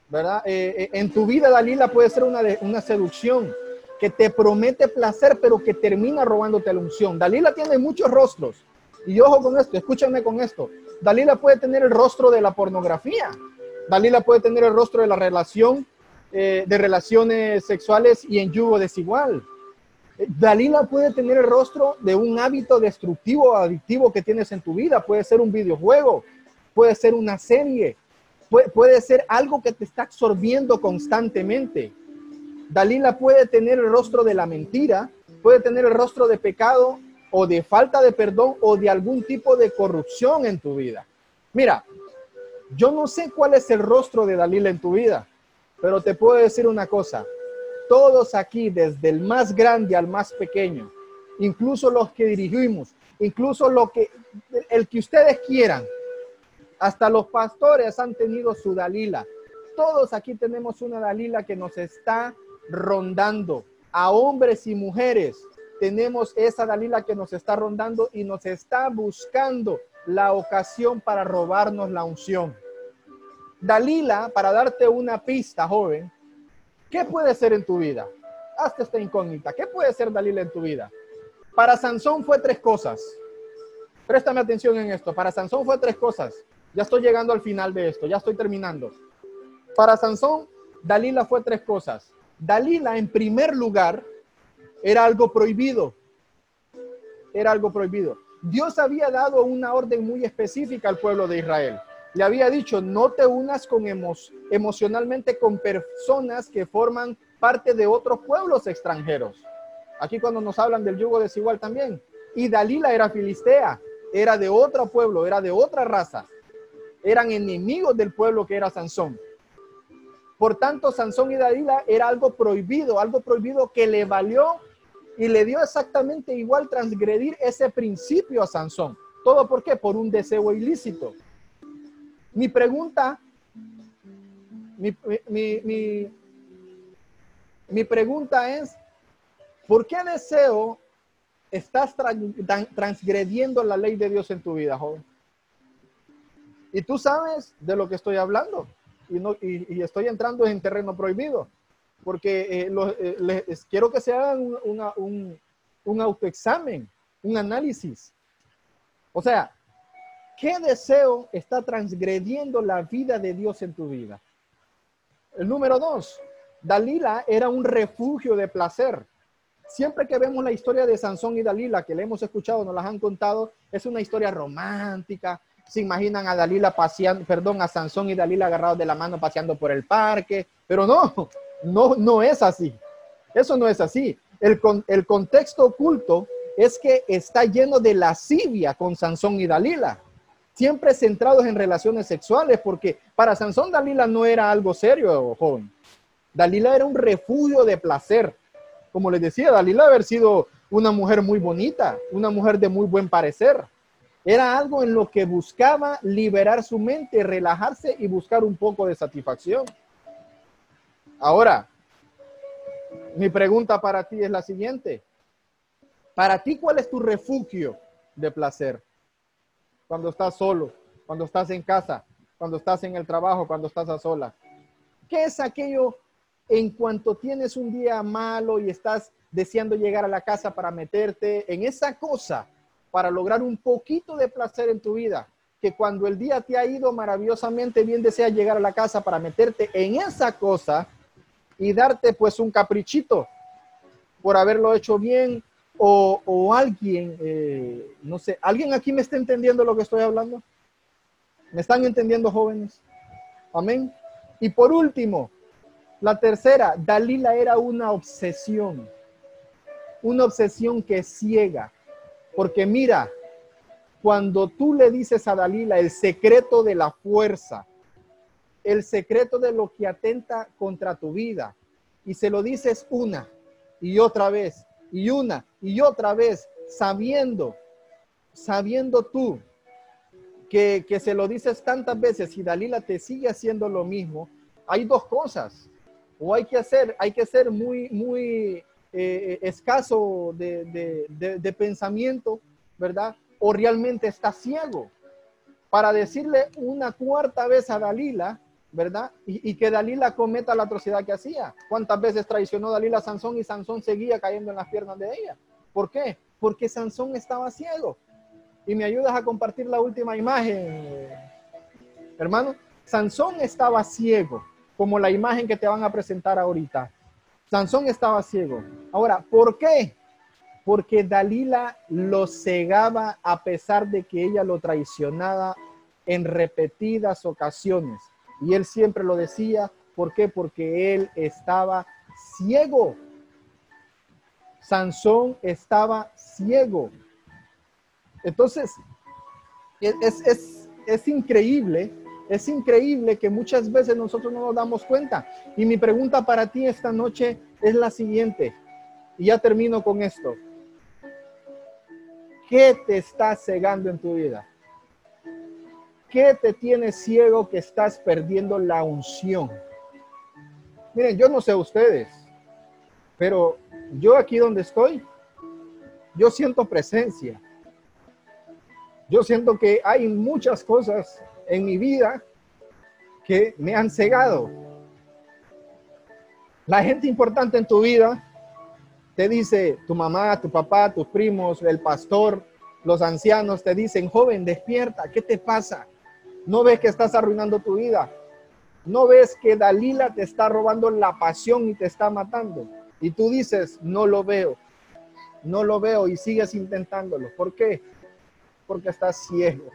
¿verdad? en tu vida, Dalila puede ser una, una seducción que te promete placer, pero que termina robándote la unción. Dalila tiene muchos rostros. Y ojo con esto, escúchame con esto. Dalila puede tener el rostro de la pornografía. Dalila puede tener el rostro de la relación, eh, de relaciones sexuales y en yugo desigual. Eh, Dalila puede tener el rostro de un hábito destructivo o adictivo que tienes en tu vida. Puede ser un videojuego, puede ser una serie, puede, ser algo que te está absorbiendo constantemente. Dalila puede tener el rostro de la mentira, puede tener el rostro de pecado o de falta de perdón o de algún tipo de corrupción en tu vida. Mira, yo no sé cuál es el rostro de Dalila en tu vida, pero te puedo decir una cosa. Todos aquí, desde el más grande al más pequeño, incluso los que dirigimos, incluso lo que, el que ustedes quieran, hasta los pastores han tenido su Dalila. Todos aquí tenemos una Dalila que nos está rondando a hombres y mujeres. Tenemos esa Dalila que nos está rondando y nos está buscando la ocasión para robarnos la unción. Dalila, para darte una pista, joven, ¿qué puede ser en tu vida? Hazte esta incógnita. ¿Qué puede ser Dalila en tu vida? Para Sansón fue tres cosas. Préstame atención en esto. Para Sansón fue tres cosas. Ya estoy llegando al final de esto, ya estoy terminando. Para Sansón, Dalila fue tres cosas. Dalila, en primer lugar, era algo prohibido. Era algo prohibido. Dios había dado una orden muy específica al pueblo de Israel le había dicho, no te unas con emocionalmente con personas que forman parte de otros pueblos extranjeros. Aquí cuando nos hablan del yugo desigual también. Y Dalila era filistea, era de otro pueblo, era de otra raza. Eran enemigos del pueblo que era Sansón. Por tanto, Sansón y Dalila era algo prohibido, algo prohibido que le valió y le dio exactamente igual transgredir ese principio a Sansón. ¿Todo por qué? Por un deseo ilícito. Mi pregunta, mi, pregunta es, ¿por qué deseo estás transgrediendo la ley de Dios en tu vida, joven? Y tú sabes de lo que estoy hablando y, no, y, estoy entrando en terreno prohibido, porque eh, eh, les, quiero que se hagan un, un autoexamen, un análisis. O sea, ¿Qué deseo está transgrediendo la vida de Dios en tu vida? El número dos, Dalila era un refugio de placer. Siempre que vemos la historia de Sansón y Dalila, que le hemos escuchado, nos las han contado, es una historia romántica. Se imaginan a Dalila paseando, perdón, a Sansón y Dalila agarrados de la mano paseando por el parque, pero no, no, no es así. Eso no es así. El, el contexto oculto es que está lleno de lascivia con Sansón y Dalila siempre centrados en relaciones sexuales, porque para Sansón Dalila no era algo serio, joven. Dalila era un refugio de placer. Como les decía, Dalila haber sido una mujer muy bonita, una mujer de muy buen parecer. Era algo en lo que buscaba liberar su mente, relajarse y buscar un poco de satisfacción. Ahora, mi pregunta para ti es la siguiente. Para ti, ¿cuál es tu refugio de placer? cuando estás solo, cuando estás en casa, cuando estás en el trabajo, cuando estás a sola? ¿Qué es aquello en cuanto tienes un día malo y estás deseando llegar a la casa para meterte en esa cosa, para lograr un poquito de placer en tu vida? Que cuando el día te ha ido maravillosamente bien, deseas llegar a la casa para meterte en esa cosa y darte pues un caprichito por haberlo hecho bien o, alguien, eh, no sé, ¿alguien aquí me está entendiendo lo que estoy hablando? ¿Me están entendiendo jóvenes? Amén. Y por último, la tercera, Dalila era una obsesión, una obsesión que ciega, porque mira, cuando tú le dices a Dalila el secreto de la fuerza, el secreto de lo que atenta contra tu vida, y se lo dices una y otra vez y una y otra vez, sabiendo, sabiendo tú que, que se lo dices tantas veces y Dalila te sigue haciendo lo mismo, hay dos cosas. O hay que hacer, hay que ser muy, muy eh, escaso de, pensamiento, ¿verdad? O realmente está ciego para decirle una cuarta vez a Dalila, ¿verdad? Y, y, que Dalila cometa la atrocidad que hacía. ¿Cuántas veces traicionó Dalila a Sansón y Sansón seguía cayendo en las piernas de ella? ¿Por qué? Porque Sansón estaba ciego. Y me ayudas a compartir la última imagen, hermano. Sansón estaba ciego, como la imagen que te van a presentar ahorita. Sansón estaba ciego. Ahora, ¿por qué? Porque Dalila lo cegaba a pesar de que ella lo traicionaba en repetidas ocasiones. Y él siempre lo decía, ¿por qué? Porque él estaba ciego. Sansón estaba ciego. Entonces, es, es, es, increíble, es increíble que muchas veces nosotros no nos damos cuenta. Y mi pregunta para ti esta noche es la siguiente, y ya termino con esto. ¿Qué te está cegando en tu vida? ¿Qué te tiene ciego que estás perdiendo la unción? Miren, yo no sé ustedes, pero yo aquí donde estoy, yo siento presencia. Yo siento que hay muchas cosas en mi vida que me han cegado. La gente importante en tu vida te dice, tu mamá, tu papá, tus primos, el pastor, los ancianos te dicen, joven, despierta, ¿qué te pasa? ¿No ves que estás arruinando tu vida? ¿No ves que Dalila te está robando la pasión y te está matando? Y tú dices, no lo veo, no lo veo y sigues intentándolo. ¿Por qué? porque estás ciego.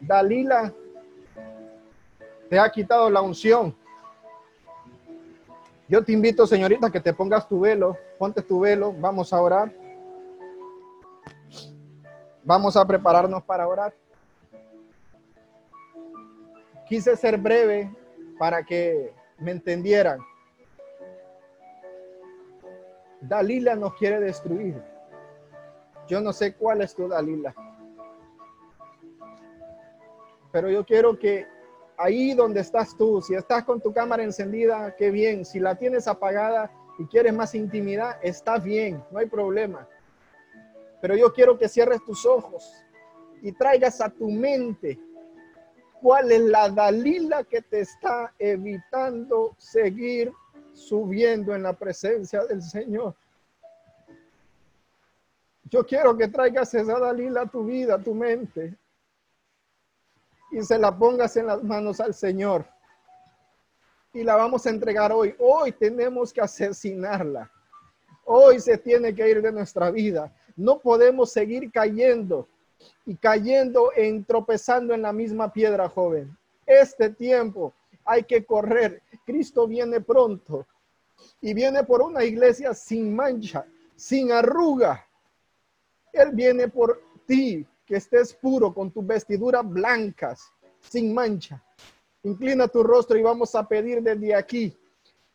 Dalila te ha quitado la unción. Yo te invito, señorita, que te pongas tu velo, ponte tu velo, vamos a orar. Vamos a prepararnos para orar. Quise ser breve para que me entendieran. Dalila nos quiere destruir. Yo no sé cuál es tu Dalila. Pero yo quiero que ahí donde estás tú, si estás con tu cámara encendida, qué bien. Si la tienes apagada y quieres más intimidad, está bien, no hay problema. Pero yo quiero que cierres tus ojos y traigas a tu mente cuál es la Dalila que te está evitando seguir subiendo en la presencia del Señor. Yo quiero que traigas esa Dalila a tu vida, a tu mente, y se la pongas en las manos al Señor. Y la vamos a entregar hoy. Hoy tenemos que asesinarla. Hoy se tiene que ir de nuestra vida. No podemos seguir cayendo y cayendo en tropezando en la misma piedra, joven. Este tiempo hay que correr. Cristo viene pronto y viene por una iglesia sin mancha, sin arruga, él viene por ti, que estés puro con tus vestiduras blancas, sin mancha. Inclina tu rostro y vamos a pedir desde aquí.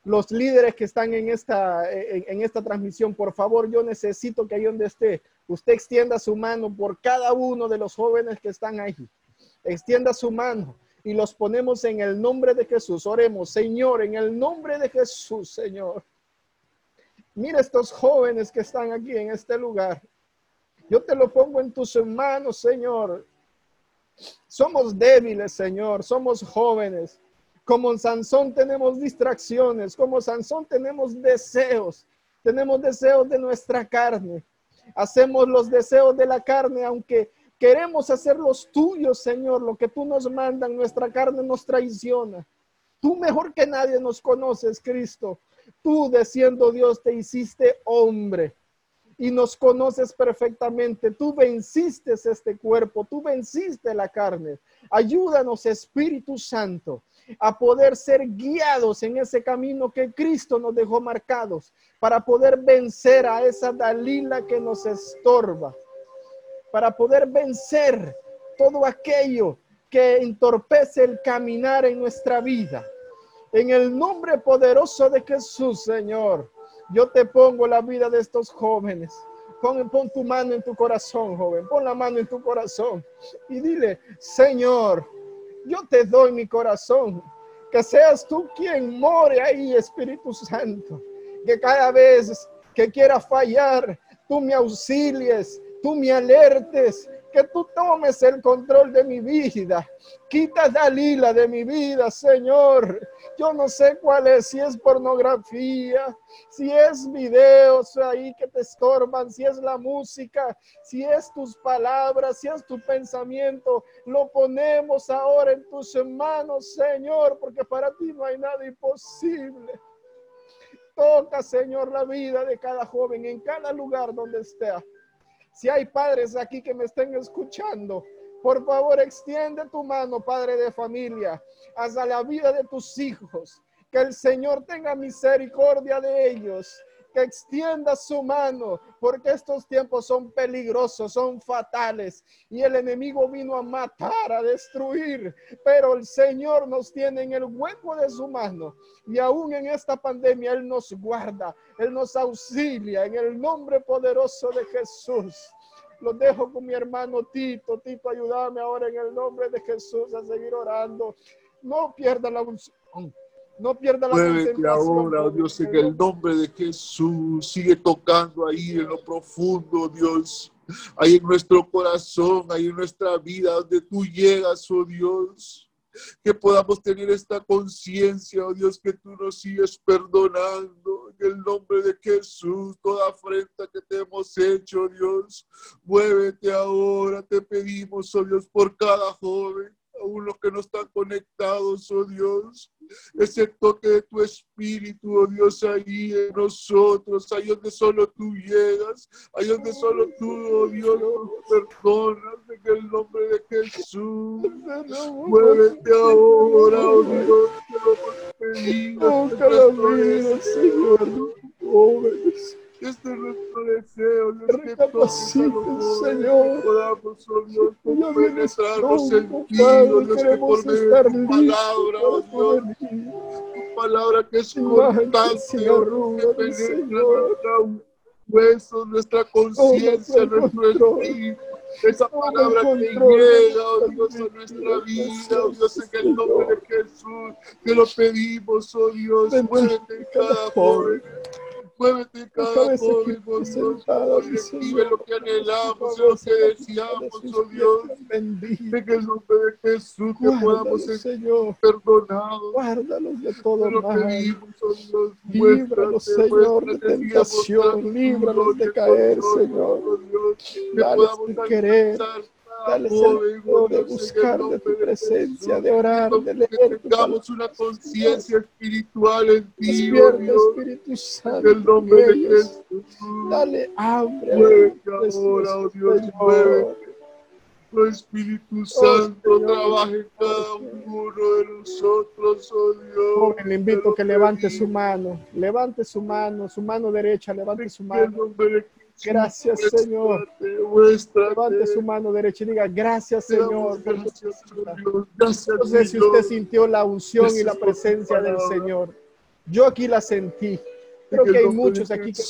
Los líderes que están en esta, en, esta transmisión, por favor, yo necesito que ahí donde esté, usted extienda su mano por cada uno de los jóvenes que están ahí. Extienda su mano y los ponemos en el nombre de Jesús. Oremos, Señor, en el nombre de Jesús, Señor. Mira estos jóvenes que están aquí en este lugar. Yo te lo pongo en tus manos, Señor. Somos débiles, Señor. Somos jóvenes. Como Sansón tenemos distracciones. Como Sansón tenemos deseos. Tenemos deseos de nuestra carne. Hacemos los deseos de la carne, aunque queremos hacer los tuyos, Señor. Lo que tú nos mandas, nuestra carne nos traiciona. Tú mejor que nadie nos conoces, Cristo. Tú, de siendo Dios, te hiciste hombre y nos conoces perfectamente. Tú venciste este cuerpo, tú venciste la carne. Ayúdanos, Espíritu Santo, a poder ser guiados en ese camino que Cristo nos dejó marcados, para poder vencer a esa Dalila que nos estorba, para poder vencer todo aquello que entorpece el caminar en nuestra vida. En el nombre poderoso de Jesús, Señor. Yo te pongo la vida de estos jóvenes. Pon, pon tu mano en tu corazón, joven. Pon la mano en tu corazón y dile, Señor, yo te doy mi corazón. Que seas tú quien more ahí, Espíritu Santo. Que cada vez que quiera fallar, tú me auxilies, tú me alertes, que tú tomes el control de mi vida. Quita Dalila de mi vida, Señor. Yo no sé cuál es, si es pornografía, si es videos ahí que te estorban, si es la música, si es tus palabras, si es tu pensamiento. Lo ponemos ahora en tus manos, Señor, porque para ti no hay nada imposible. Toca, Señor, la vida de cada joven en cada lugar donde esté. Si hay padres aquí que me estén escuchando, por favor extiende tu mano, padre de familia, hasta la vida de tus hijos. Que el Señor tenga misericordia de ellos que extienda su mano, porque estos tiempos son peligrosos, son fatales, y el enemigo vino a matar, a destruir, pero el Señor nos tiene en el hueco de su mano, y aún en esta pandemia Él nos guarda, Él nos auxilia en el nombre poderoso de Jesús. Lo dejo con mi hermano Tito. Tito, ayúdame ahora en el nombre de Jesús a seguir orando. No pierda la unción no pierda la Muévete ahora, Dios, en el nombre de Jesús. Sigue tocando ahí en lo profundo, Dios. Ahí en nuestro corazón, ahí en nuestra vida, donde tú llegas, oh Dios. Que podamos tener esta conciencia, oh Dios, que tú nos sigues perdonando. En el nombre de Jesús, toda afrenta que te hemos hecho, Dios. Muévete ahora, te pedimos, oh Dios, por cada joven aún los que no están conectados, oh Dios. Ese toque de tu espíritu, oh Dios, ahí en nosotros, ahí donde solo tú llegas, ahí donde solo tú, oh Dios, nos perdonas en el nombre de Jesús. Muévete ahora, oh Dios, te lo pedimos. Señor, jóvenes. Este es nuestro deseo, todos Señor. podamos, oh Dios, compenetrarnos en ti, oh Dios, que por medio de tu palabra, oh Dios, tu palabra que es constante, oh que penetra nuestra hueso, nuestra conciencia, nuestro espíritu. Esa palabra que llega, oh Dios, a nuestra vida, oh Dios, en el nombre de Jesús, te lo pedimos, oh Dios, muévete en cada joven. Muévete cada oh Dios, recibe lo que anhelamos, lo que deseamos, oh Dios. En el nombre de Jesús que podamos ser perdonados. Guárdalos de todo mal. oh. Líbralos, Señor, de tentación. Líbralos de caer, Señor. Dales de querer. Dale el de buscar de tu presencia, de orar, de leer. Tengamos una conciencia espiritual en ti, oh. Espíritu Santo. En el nombre de. Jesús. Dale hambre. Dios, ahora, oh Dios, muévete. Oh Espíritu Santo, trabaje en cada uno de nosotros, oh Dios. Joven, le invito que levante su mano, levante su mano, su mano derecha, levante su mano. Gracias, Señor. Levante su mano derecha y diga, gracias, Señor. por tu Gracias, oh visita". Dios. Gracias, No sé si usted sintió la unción y la presencia del. Señor. Yo aquí la sentí. Creo que hay muchos aquí que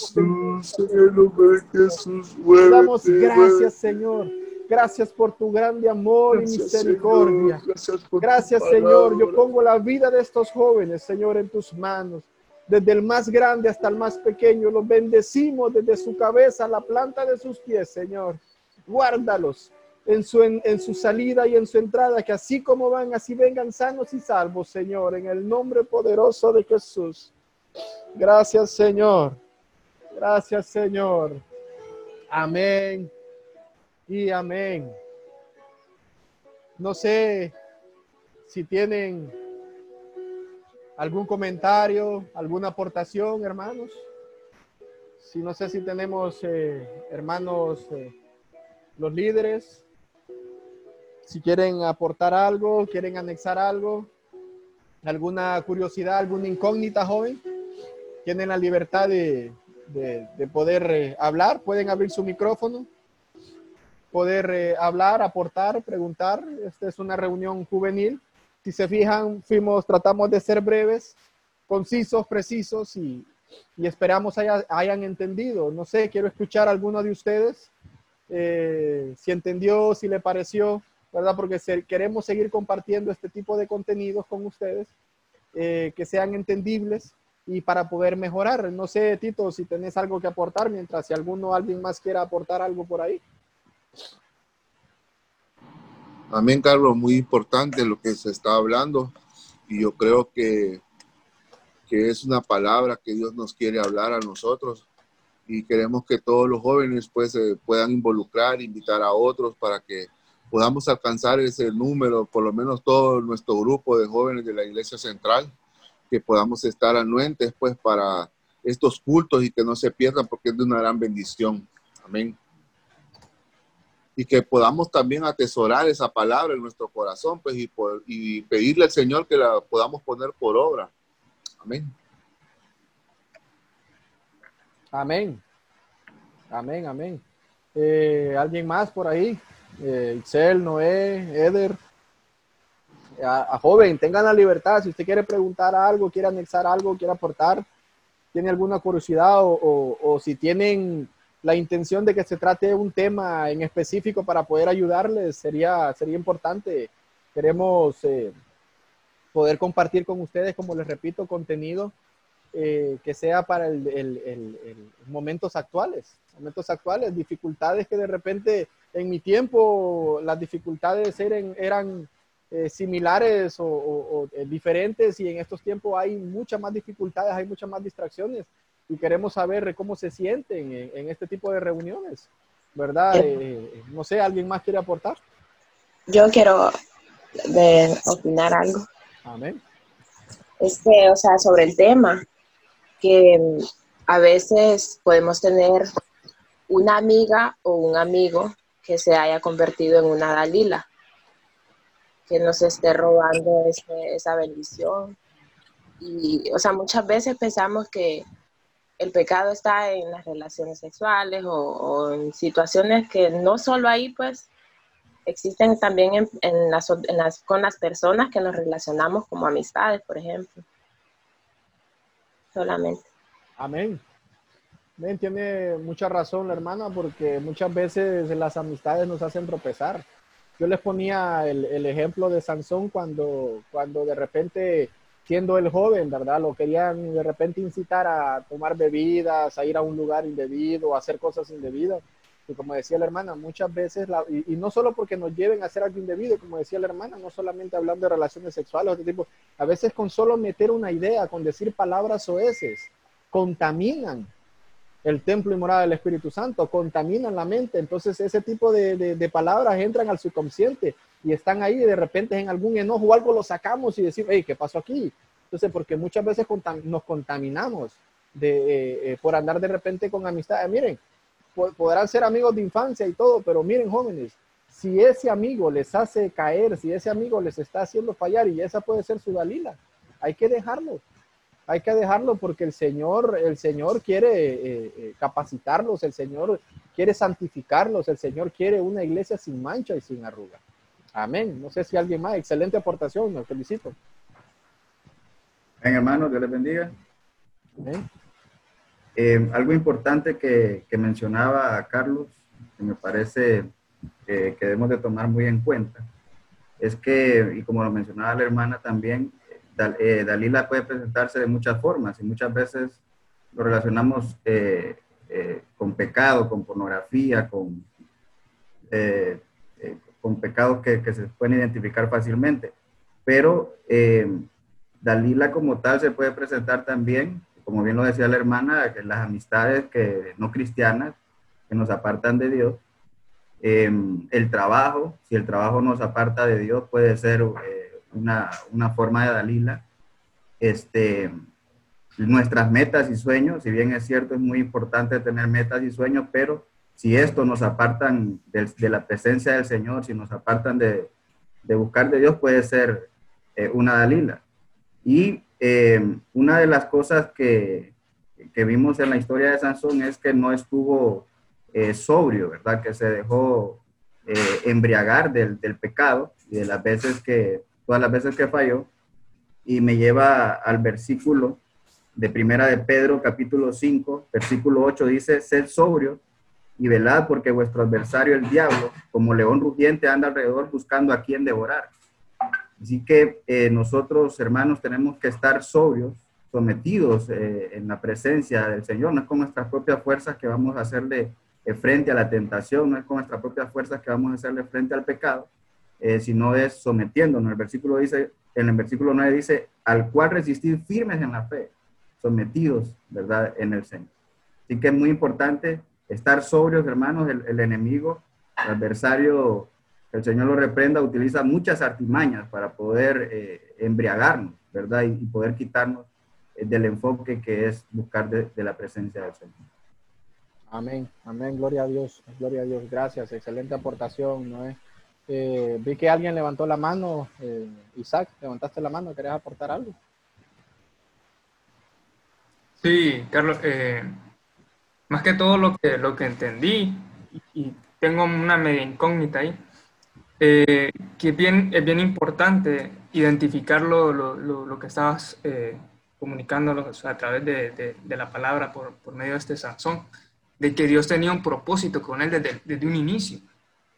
damos gracias. Señor. Gracias por tu grande amor y Gracias, misericordia. Señor. Gracias, Gracias, Señor. Yo pongo la vida de estos jóvenes, Señor, en tus manos. Desde el más grande hasta el más pequeño, los bendecimos desde su cabeza la planta de sus pies, Señor. Guárdalos en su, en, en su salida y en su entrada, que así como van, así vengan sanos y salvos, Señor, en el nombre poderoso de Jesús. Gracias, Señor. Gracias, Señor. Amén y amén. No sé si tienen algún comentario, alguna aportación, hermanos. Si no sé si tenemos eh, hermanos, eh, los líderes, si quieren aportar algo, quieren anexar algo, alguna curiosidad, alguna incógnita, joven, tienen la libertad de, de- de poder eh, hablar, pueden abrir su micrófono, poder hablar, aportar, preguntar. Esta es una reunión juvenil. Si se fijan, fuimos, tratamos de ser breves, concisos, precisos y y esperamos hayan entendido. No sé, quiero escuchar a alguno de ustedes, eh, si entendió, si le pareció, ¿verdad? Porque queremos seguir compartiendo este tipo de contenidos con ustedes, eh, que sean entendibles y para poder mejorar. No sé, Tito, si tenés algo que aportar, mientras si alguno, alguien más quiera aportar algo por ahí. También, Carlos, muy importante lo que se está hablando y yo creo que, que es una palabra que Dios nos quiere hablar a nosotros y queremos que todos los jóvenes pues puedan involucrar, invitar a otros para que podamos alcanzar ese número, por lo menos todo nuestro grupo de jóvenes de la Iglesia Central, que podamos estar anuentes pues para estos cultos y que no se pierdan porque es de una gran bendición. Amén. Y que podamos también atesorar esa palabra en nuestro corazón pues y, y pedirle al Señor que la podamos poner por obra. Amén. Amén. Amén, amén. Eh, ¿Alguien más por ahí? Eh, Noé, Eder. A, joven, tengan la libertad. Si usted quiere preguntar algo, quiere anexar algo, quiere aportar, tiene alguna curiosidad o, si tienen la intención de que se trate un tema en específico para poder ayudarles, sería, sería importante. Queremos eh, poder compartir con ustedes, como les repito, contenido eh, que sea para el, momentos actuales, momentos actuales, dificultades que de repente en mi tiempo las dificultades eran, eh, similares o, eh, diferentes y en estos tiempos hay muchas más dificultades, hay muchas más distracciones y queremos saber cómo se sienten en, este tipo de reuniones, ¿verdad? no sé, ¿alguien más quiere aportar? Yo quiero de opinar algo. Amén. Es que, o sea, sobre el tema, que a veces podemos tener una amiga o un amigo que se haya convertido en una Dalila, que nos esté robando esa bendición. Y, o sea, muchas veces pensamos que el pecado está en las relaciones sexuales o, en situaciones que no solo ahí, pues, existen también en, las, con las personas que nos relacionamos como amistades, por ejemplo solamente. Amén. Amén. Tiene mucha razón la hermana porque muchas veces las amistades nos hacen tropezar. Yo les ponía el, ejemplo de Sansón cuando, cuando de repente, siendo el joven, ¿verdad? Lo querían de repente incitar a tomar bebidas, a ir a un lugar indebido, a hacer cosas indebidas. Y como decía la hermana, muchas veces, y, no solo porque nos lleven a hacer algo indebido, como decía la hermana, no solamente hablando de relaciones sexuales, de tipo, a veces con solo meter una idea, con decir palabras oeces, contaminan el templo y morada del Espíritu Santo, contaminan la mente. Entonces ese tipo de, palabras entran al subconsciente y están ahí y de repente en algún enojo o algo lo sacamos y decimos, hey, ¿qué pasó aquí? Entonces, porque muchas veces nos contaminamos de, eh, eh, por andar de repente con amistad. miren, podrán ser amigos de infancia y todo, pero miren jóvenes, si ese amigo les hace caer, si ese amigo les está haciendo fallar y esa puede ser su Dalila, hay que dejarlo. Hay que dejarlo porque el Señor, el Señor quiere eh, eh, capacitarlos, el Señor quiere santificarlos, el Señor quiere una iglesia sin mancha y sin arruga. Amén. No sé si alguien más, excelente aportación, me felicito. Ven hermanos, Dios les bendiga. Amén. Eh, algo importante que, que, mencionaba Carlos, que me parece que debemos de tomar muy en cuenta, es que, y como lo mencionaba la hermana también, eh, Dalila puede presentarse de muchas formas y muchas veces lo relacionamos eh, con pecado, con pornografía, con, con pecados que, que, se pueden identificar fácilmente. Pero Dalila como tal se puede presentar también como bien lo decía la hermana, que las amistades que no cristianas que nos apartan de Dios, em, el trabajo, si el trabajo nos aparta de Dios, puede ser eh, una, una, forma de Dalila. Este, nuestras metas y sueños, si bien es cierto, es muy importante tener metas y sueños, pero si esto nos apartan de, la presencia del Señor, si nos apartan de, buscar de Dios, puede ser eh, una Dalila. Y eh, una de las cosas que, que, vimos en la historia de Sansón es que no estuvo eh, sobrio, ¿verdad? Que se dejó embriagar del, del, pecado y de las veces que, todas las veces que falló. Y me lleva al versículo de Primera de Pedro, capítulo 5, versículo 8, dice, sed sobrio y velad porque vuestro adversario, el diablo, como león rugiente, anda alrededor buscando a quien devorar. Así que eh, nosotros, hermanos, tenemos que estar sobrios, sometidos eh, en la presencia del Señor. No es con nuestras propias fuerzas que vamos a hacerle eh, frente a la tentación, no es con nuestras propias fuerzas que vamos a hacerle frente al pecado, sino es sometiéndonos. El versículo dice, en el versículo 9 dice, al cual resistir firmes en la fe sometidos, ¿verdad?, en el Señor. Así que es muy importante estar sobrios, hermanos, el, enemigo, el adversario, el Señor lo reprenda, utiliza muchas artimañas para poder eh, embriagarnos, ¿verdad? Y, poder quitarnos eh, del enfoque que es buscar de, la presencia del Señor. Amén, amén, gloria a Dios, gloria a Dios, gracias, excelente aportación, Noé. Eh, vi que alguien levantó la mano, Isaac, levantaste la mano, ¿querías aportar algo? Sí, Carlos, eh, más que todo lo que, lo que entendí, y, tengo una media incógnita ahí, eh, que es bien, es bien importante identificar lo, lo, lo, que estabas eh, comunicando a través de, de, la palabra por, por, medio de este Sansón, de que Dios tenía un propósito con él desde, desde un inicio,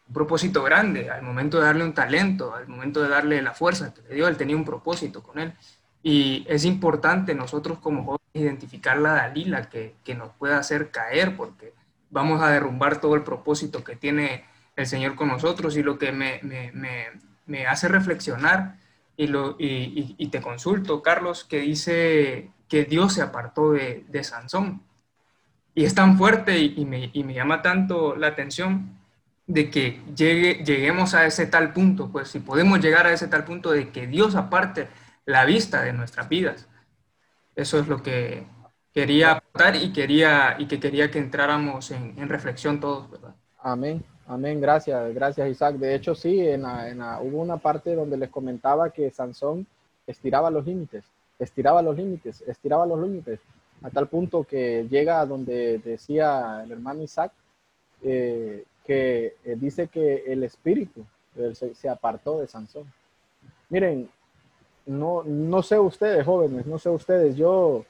un propósito grande, al momento de darle un talento, al momento de darle la fuerza que le dio, él tenía un propósito con él. Y es importante nosotros como jóvenes identificar la Dalila que, que nos pueda hacer caer, porque vamos a derrumbar todo el propósito que tiene el Señor con nosotros. Y lo que me, me, me, me hace reflexionar, y, lo, y, y, te consulto, Carlos, que dice que Dios se apartó de, de Sansón. Y es tan fuerte y, me, y me llama tanto la atención de que llegue, lleguemos a ese tal punto, pues si podemos llegar a ese tal punto de que Dios aparte la vista de nuestras vidas. Eso es lo que quería aportar y, quería, y que quería que entráramos en, reflexión todos. Amén, amén, gracias, gracias Isaac. De hecho, sí, en hubo una parte donde les comentaba que Sansón estiraba los límites, estiraba los límites, estiraba los límites, a tal punto que llega a donde decía el hermano Isaac, eh, que eh, dice que el espíritu se, se apartó de Sansón. Miren, no, no sé ustedes, jóvenes, no sé ustedes, yo,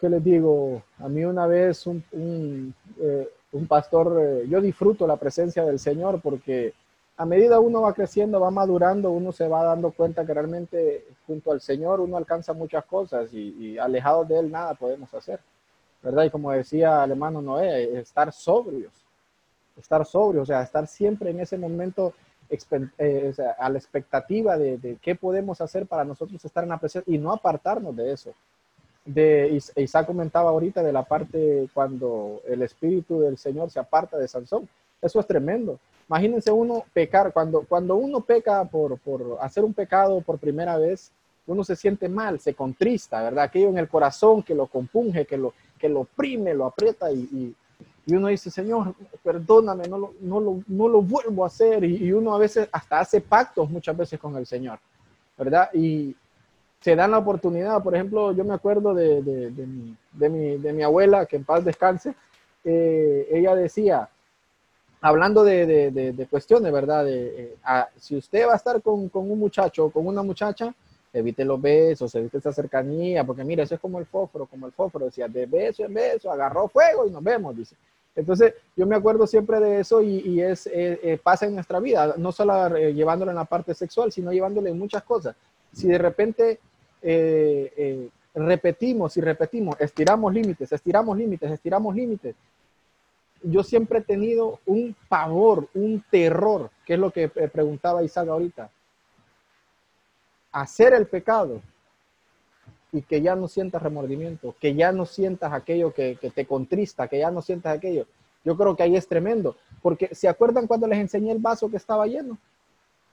¿qué les digo? A mí una vez un, un, eh, pastor, eh, yo disfruto la presencia del Señor porque a medida uno va creciendo, va madurando, uno se va dando cuenta que realmente junto al Señor uno alcanza muchas cosas y, y alejado de Él nada podemos hacer, ¿verdad? Y como decía el hermano Noé, estar sobrios, estar sobrios, o sea, estar siempre en ese momento eh, a la expectativa de, qué podemos hacer para nosotros estar en la presencia y no apartarnos de eso. De, Isaac comentaba ahorita de la parte cuando el Espíritu del Señor se aparta de Sansón. Eso es tremendo. Imagínense uno pecar, cuando, cuando uno peca por, por hacer un pecado por primera vez, uno se siente mal, se contrista, ¿verdad? Aquello en el corazón que lo compunge, que lo, que lo oprime, lo aprieta y, y uno dice, Señor, perdóname, no lo, no lo, no lo vuelvo a hacer. Y, uno a veces hasta hace pactos muchas veces con el Señor, ¿verdad? Y se dan la oportunidad, por ejemplo, yo me acuerdo de, de, de, mi, de mi, de mi abuela, que en paz descanse, eh, ella decía, hablando de, cuestiones, ¿verdad? De, eh, si usted va a estar con, con un muchacho o con una muchacha, evite los besos, evite esa cercanía, porque mira, eso es como el fósforo, como el fósforo, decía, de beso en beso, agarró fuego y nos vemos, dice. Entonces, yo me acuerdo siempre de eso y, es, eh, eh, pasa en nuestra vida, no solo eh, llevándolo en la parte sexual, sino llevándolo en muchas cosas. Si de repente repetimos y repetimos, estiramos límites, estiramos límites, estiramos límites, yo siempre he tenido un pavor, un terror, que es lo que preguntaba Isaac ahorita, hacer el pecado y que ya no sientas remordimiento, que ya no sientas aquello que, te contrista, que ya no sientas aquello. Yo creo que ahí es tremendo, porque ¿se acuerdan cuando les enseñé el vaso que estaba lleno?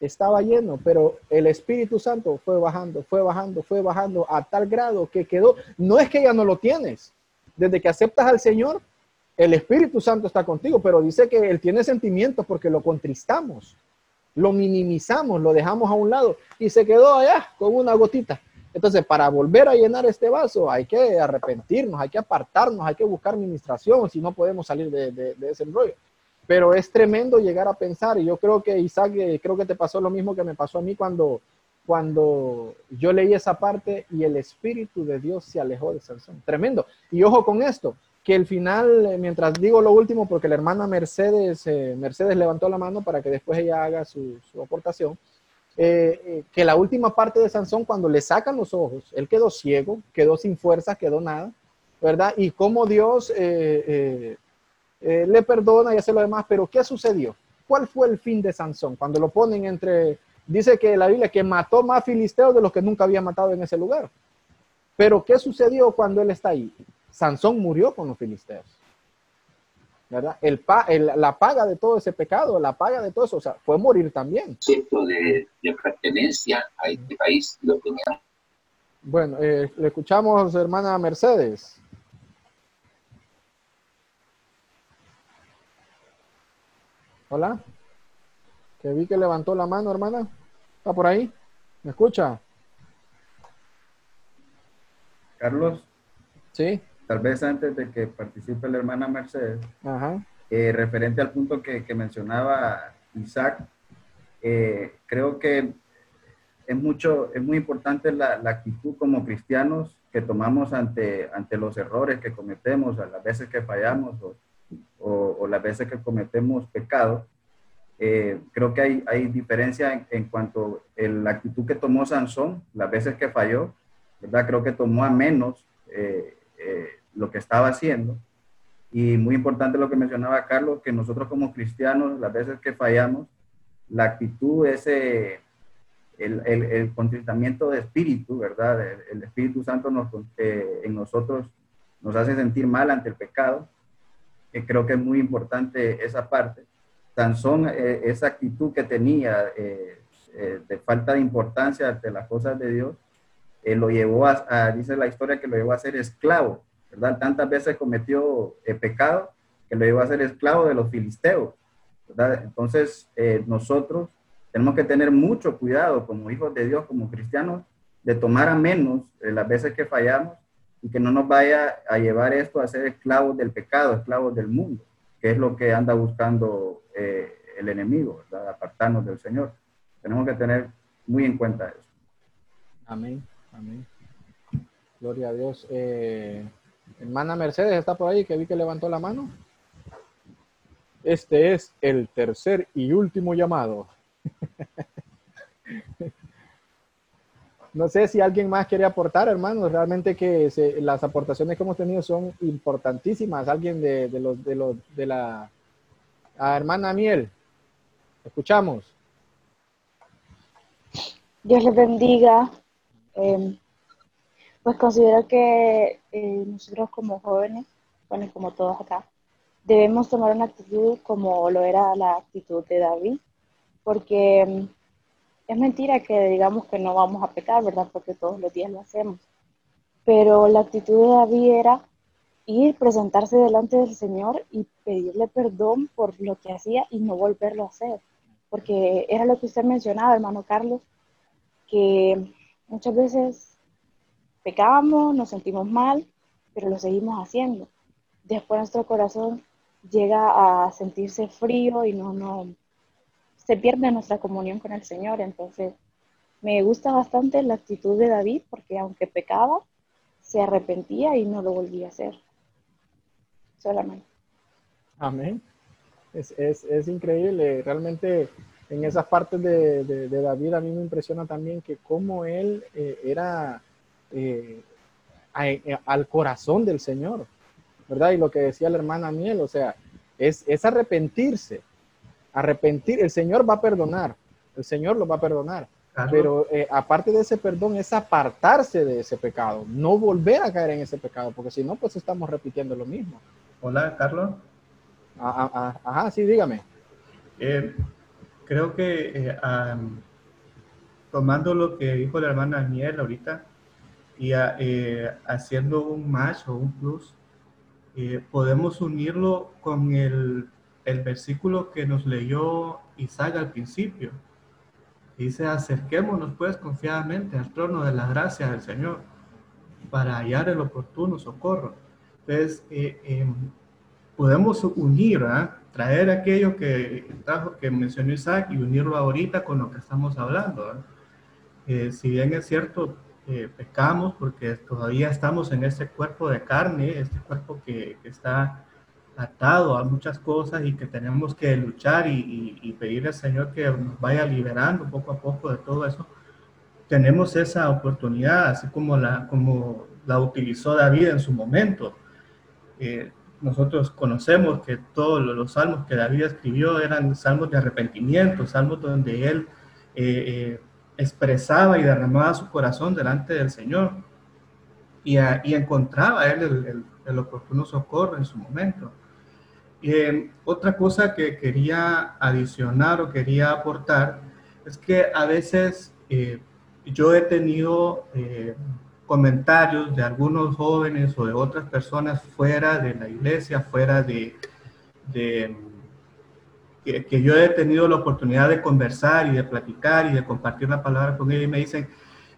Estaba lleno, pero el Espíritu Santo fue bajando, fue bajando, fue bajando a tal grado que quedó, no es que ya no lo tienes, desde que aceptas al Señor, el Espíritu Santo está contigo, pero dice que Él tiene sentimientos porque lo contristamos lo minimizamos, lo dejamos a un lado y se quedó allá con una gotita. Entonces, para volver a llenar este vaso hay que arrepentirnos, hay que apartarnos, hay que buscar administración, si no podemos salir de, ese rollo. Pero es tremendo llegar a pensar, y yo creo que Isaac, eh, creo que te pasó lo mismo que me pasó a mí cuando cuando yo leí esa parte y el Espíritu de Dios se alejó de Sansón. Tremendo. Y ojo con esto, que el final, eh, mientras digo lo último, porque la hermana Mercedes, eh, Mercedes levantó la mano para que después ella haga su, aportación, eh, que la última parte de Sansón, cuando le sacan los ojos, él quedó ciego, quedó sin fuerza, quedó nada, ¿verdad? Y cómo Dios le perdona y hace lo demás, pero ¿qué sucedió? ¿Cuál fue el fin de Sansón? Cuando lo ponen entre Dice que la Biblia que mató más filisteos de los que nunca había matado en ese lugar. Pero ¿qué sucedió cuando él está ahí? Sansón murió con los filisteos. ¿Verdad? El, la paga de todo ese pecado, la paga de todo eso, o sea, fue morir también. Cierto de, pertenencia a este país lo tenía. Bueno, eh, le escuchamos, hermana Mercedes. Hola. Que vi que levantó la mano, hermana. ¿Está por ahí? ¿Me escucha? Carlos. Sí. Tal vez antes de que participe la hermana Mercedes, eh, referente al punto que, mencionaba Isaac, eh, creo que es mucho, es muy importante la, actitud como cristianos que tomamos ante, ante los errores que cometemos, a las veces que fallamos o, o las veces que cometemos pecados eh, creo que hay, hay diferencia en, cuanto a la actitud que tomó Sansón, las veces que falló, ¿verdad? Creo que tomó a menos eh, eh, lo que estaba haciendo. Y muy importante lo que mencionaba Carlos, que nosotros como cristianos, las veces que fallamos, la actitud es el, el, el, contentamiento de espíritu, ¿verdad? El, Espíritu Santo nos, en nosotros nos hace sentir mal ante el pecado. que creo que es muy importante esa parte Sansón, eh, esa actitud que tenía eh, eh, de falta de importancia ante las cosas de Dios, lo llevó a, dice la historia, que lo llevó a ser esclavo, ¿verdad? Tantas veces cometió pecado que lo llevó a ser esclavo de los filisteos. Entonces, nosotros tenemos que tener mucho cuidado como hijos de Dios, como cristianos, de tomar a menos las veces que fallamos y que no nos vaya a llevar esto a ser esclavos del pecado, esclavos del mundo que es lo que anda buscando eh, el enemigo, apartarnos del Señor. Tenemos que tener muy en cuenta eso. Amén, amén. Gloria a Dios. Eh, hermana Mercedes está por ahí, que vi que levantó la mano. Este es el tercer y último llamado. No sé si alguien más quiere aportar, hermanos. Realmente que las aportaciones que hemos tenido son importantísimas. Alguien de, los, de, los, de la hermana Miel. Escuchamos. Dios les bendiga. Em, pues considero que eh, nosotros como jóvenes, bueno, como todos acá, debemos tomar una actitud como lo era la actitud de David, porque em, es mentira que digamos que no vamos a pecar, ¿verdad? Porque todos los días lo hacemos. Pero la actitud de David era ir, presentarse delante del Señor y pedirle perdón por lo que hacía y no volverlo a hacer. Porque era lo que usted mencionaba, hermano Carlos, que muchas veces pecamos, nos sentimos mal, pero lo seguimos haciendo. Después nuestro corazón llega a sentirse frío y no, no, se pierde nuestra comunión con el Señor. Entonces, me gusta bastante la actitud de David porque aunque pecaba, se arrepentía y no lo volvía a hacer. Solamente. Amén. Es, es, es increíble. Realmente en esas partes de, de, David a mí me impresiona también que cómo él eh, era eh, eh, al corazón del Señor, ¿verdad? Y lo que decía la hermana Miel, o sea, es, es arrepentirse, arrepentir, el Señor va a perdonar, el Señor lo va a perdonar. Pero eh, aparte de ese perdón es apartarse de ese pecado, no volver a caer en ese pecado, porque si no, pues estamos repitiendo lo mismo. Hola, Carlos. Ah, ah, ah, ajá, sí, dígame. Eh, creo que eh, tomando lo que dijo la hermana Miel ahorita y haciendo un match o un plus, podemos unirlo con el el versículo que nos leyó Isaac al principio. Dice, acerquémonos pues confiadamente al trono de la gracia del Señor para hallar el oportuno socorro. Entonces, eh, em, podemos unir, traer aquello que, que mencionó Isaac y unirlo ahorita con lo que estamos hablando. eh, si bien es cierto, eh, pecamos porque todavía estamos en este cuerpo de carne, este cuerpo que, que está atado a muchas cosas y que tenemos que luchar y, y, pedir al Señor que nos vaya liberando poco a poco de todo eso, tenemos esa oportunidad, así como la, como la utilizó David en su momento. Eh, nosotros conocemos que todos los salmos que David escribió eran salmos de arrepentimiento, salmos donde él eh, eh, expresaba y derramaba su corazón delante del Señor y, y encontraba él el, el, el, oportuno socorro en su momento. Eh, otra cosa que quería adicionar o quería aportar es que a veces eh, yo he tenido eh, comentarios de algunos jóvenes o de otras personas fuera de la iglesia, fuera de, de que, que, yo he tenido la oportunidad de conversar y de platicar y de compartir la palabra con ellos y me dicen,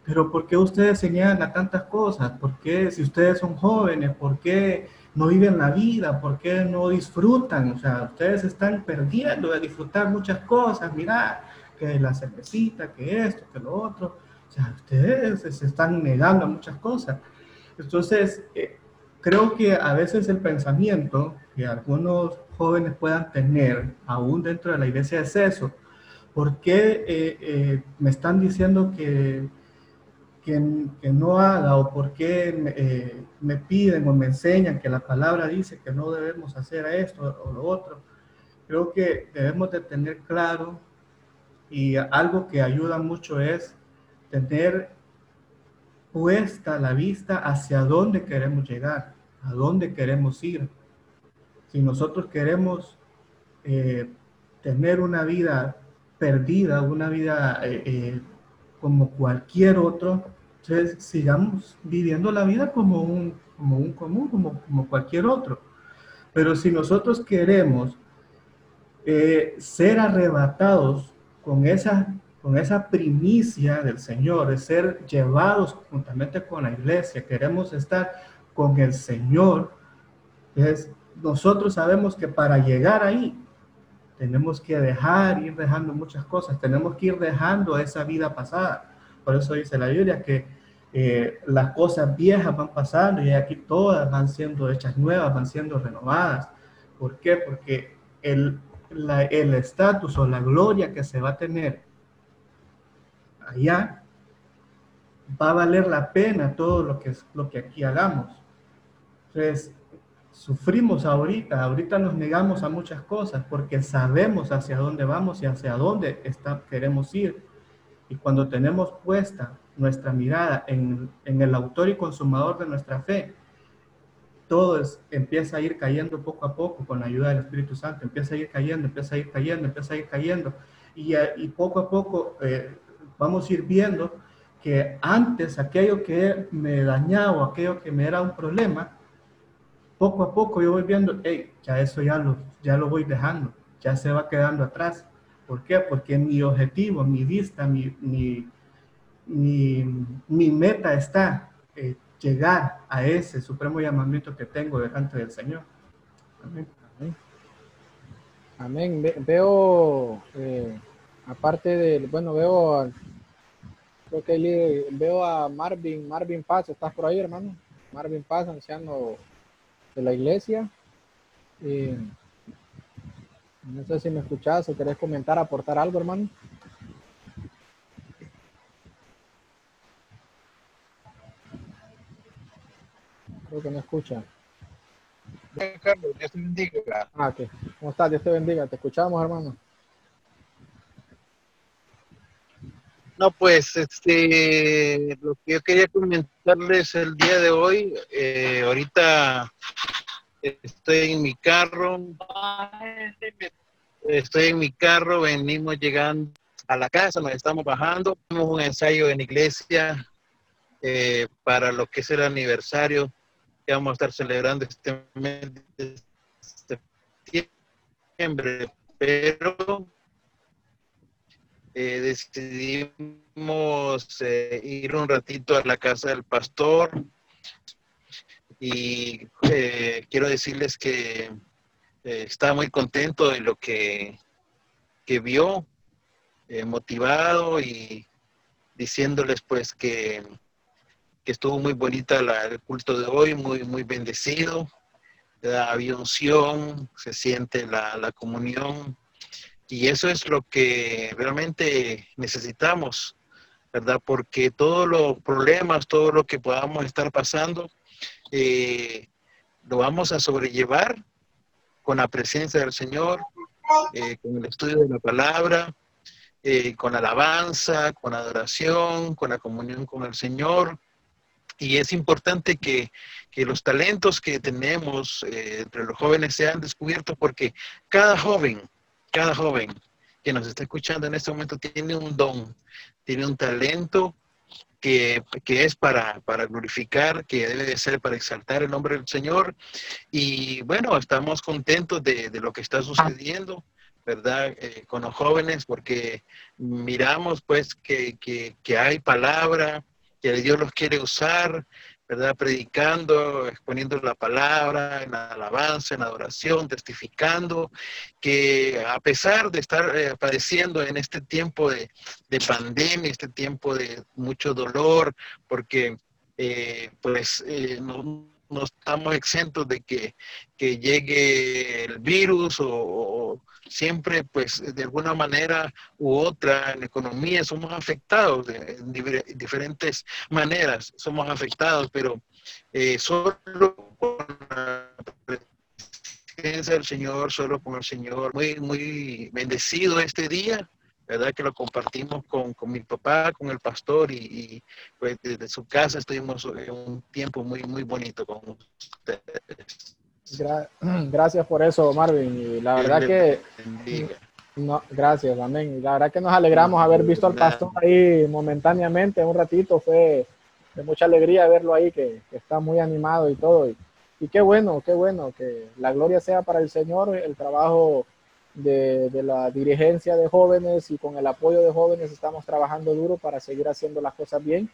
pero ¿por qué ustedes se niegan a tantas cosas? ¿Por qué si ustedes son jóvenes? ¿Por qué? no viven la vida? ¿Por qué no disfrutan? O sea, ustedes están perdiendo de disfrutar muchas cosas. Mira, que la cervecita, que esto, que lo otro. O sea, ustedes se están negando a muchas cosas. Entonces, eh, creo que a veces el pensamiento que algunos jóvenes puedan tener, aún dentro de la iglesia, es eso. ¿Por qué eh, eh, me están diciendo que que, no haga o por qué eh, me piden o me enseñan que la palabra dice que no debemos hacer esto o lo otro. Creo que debemos de tener claro y algo que ayuda mucho es tener puesta la vista hacia dónde queremos llegar, a dónde queremos ir. Si nosotros queremos eh, tener una vida perdida, una vida eh, eh, como cualquier otro, entonces sigamos viviendo la vida como un, como un común, como, como cualquier otro. Pero si nosotros queremos ser arrebatados con esa, con esa primicia del Señor, de ser llevados juntamente con la iglesia, queremos estar con el Señor, entonces nosotros sabemos que para llegar ahí tenemos que dejar, ir dejando muchas cosas, tenemos que ir dejando esa vida pasada. Por eso dice la Biblia que eh, las cosas viejas van pasando y aquí todas van siendo hechas nuevas, van siendo renovadas. ¿Por qué? Porque el estatus o la gloria que se va a tener allá va a valer la pena todo lo que, lo que aquí hagamos. Entonces, sufrimos ahorita, ahorita nos negamos a muchas cosas porque sabemos hacia dónde vamos y hacia dónde está, queremos ir. Y cuando tenemos puesta nuestra mirada en, en, el autor y consumador de nuestra fe, todo es, empieza a ir cayendo poco a poco con la ayuda del Espíritu Santo, empieza a ir cayendo, empieza a ir cayendo, empieza a ir cayendo. Y, y poco a poco eh, vamos a ir viendo que antes aquello que me dañaba, aquello que me era un problema, poco a poco yo voy viendo, hey, ya eso ya lo, ya lo voy dejando, ya se va quedando atrás. ¿Por qué? Porque mi objetivo, mi vista, mi, mi, mi, meta está eh, llegar a ese supremo llamamiento que tengo delante del Señor. Amén. Amén. Amén. Ve, veo, eh, aparte de, bueno, veo, creo que veo a Marvin, Marvin Paz, ¿estás por ahí, hermano? Marvin Paz, anciano de la iglesia. Eh, no sé si me escuchás o querés comentar, aportar algo, hermano. Creo que no escucha. Carlos, Dios te bendiga. Ah, ok. ¿Cómo estás? Dios te bendiga. Te escuchamos, hermano. No, pues, este, lo que yo quería comentarles el día de hoy, eh, ahorita estoy en mi carro, estoy en mi carro, venimos llegando a la casa, nos estamos bajando, tenemos un ensayo en iglesia eh, para lo que es el aniversario que vamos a estar celebrando este mes de septiembre, pero eh, decidimos eh, ir un ratito a la casa del pastor y eh, quiero decirles que está muy contento de lo que, que vio, motivado y diciéndoles pues que, que estuvo muy bonita la, el culto de hoy, muy, muy bendecido. Había unción, se siente la, la comunión. Y eso es lo que realmente necesitamos, ¿verdad? Porque todos los problemas, todo lo que podamos estar pasando, eh, lo vamos a sobrellevar con la presencia del Señor, eh, con el estudio de la palabra, eh, con alabanza, con adoración, con la comunión con el Señor. Y es importante que, que los talentos que tenemos entre los jóvenes sean descubiertos porque cada joven, cada joven que nos está escuchando en este momento tiene un don, tiene un talento que, que, es para, para glorificar, que debe de ser para exaltar el nombre del Señor. Y bueno, estamos contentos de, de lo que está sucediendo, ¿verdad? Eh, con los jóvenes, porque miramos pues que, que, que hay palabra, que Dios los quiere usar, Predicando, exponiendo la palabra, en alabanza, en adoración, testificando, que a pesar de estar eh, padeciendo en este tiempo de, de, pandemia, este tiempo de mucho dolor, porque eh, pues eh, no, no, estamos exentos de que, que llegue el virus o, siempre, pues, de alguna manera u otra, en economía somos afectados de diferentes maneras, somos afectados, pero eh, solo con la presencia del Señor, solo con el Señor, muy, muy bendecido este día, ¿verdad? Que lo compartimos con, con mi papá, con el pastor y, y, pues desde su casa estuvimos un tiempo muy, muy bonito con ustedes. Gracias por eso, Marvin. Y la verdad que... No, gracias, amén. La verdad que nos alegramos haber visto al pastor ahí momentáneamente, un ratito. Fue de mucha alegría verlo ahí, que, que está muy animado y todo. Y, y, qué bueno, qué bueno, que la gloria sea para el Señor, el trabajo de, la dirigencia de jóvenes y con el apoyo de jóvenes estamos trabajando duro para seguir haciendo las cosas bien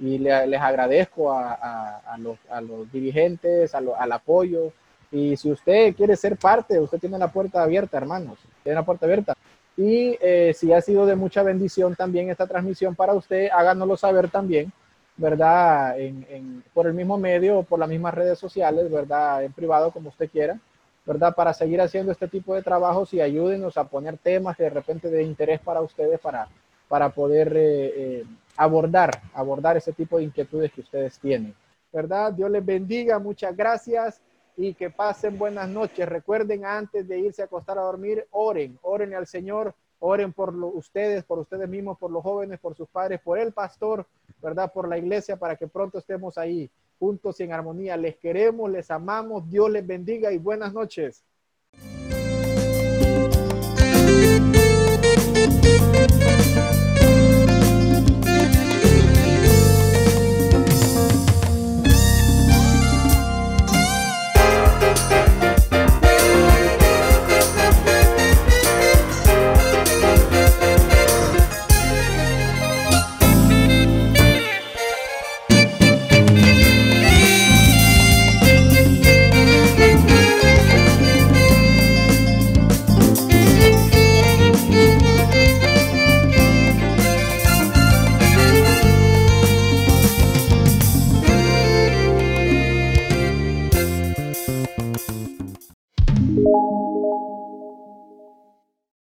y le, les agradezco a, a, los, a los, dirigentes, lo, al apoyo. Y si usted quiere ser parte, usted tiene la puerta abierta, hermanos, tiene la puerta abierta. Y eh, si ha sido de mucha bendición también esta transmisión para usted, háganoslo saber también, ¿verdad? En, en, por el mismo medio, por las mismas redes sociales, ¿verdad? En privado, como usted quiera. ¿Verdad? Para seguir haciendo este tipo de trabajos y ayúdenos a poner temas de repente de interés para ustedes para, para poder eh, eh, abordar, abordar ese tipo de inquietudes que ustedes tienen, ¿verdad? Dios les bendiga, muchas gracias y que pasen buenas noches. Recuerden antes de irse a acostar a dormir, oren, oren al Señor, oren por lo, ustedes, por ustedes mismos, por los jóvenes, por sus padres, por el pastor, ¿verdad? Por la iglesia, para que pronto estemos ahí juntos y en armonía. Les queremos, les amamos, Dios les bendiga y buenas noches.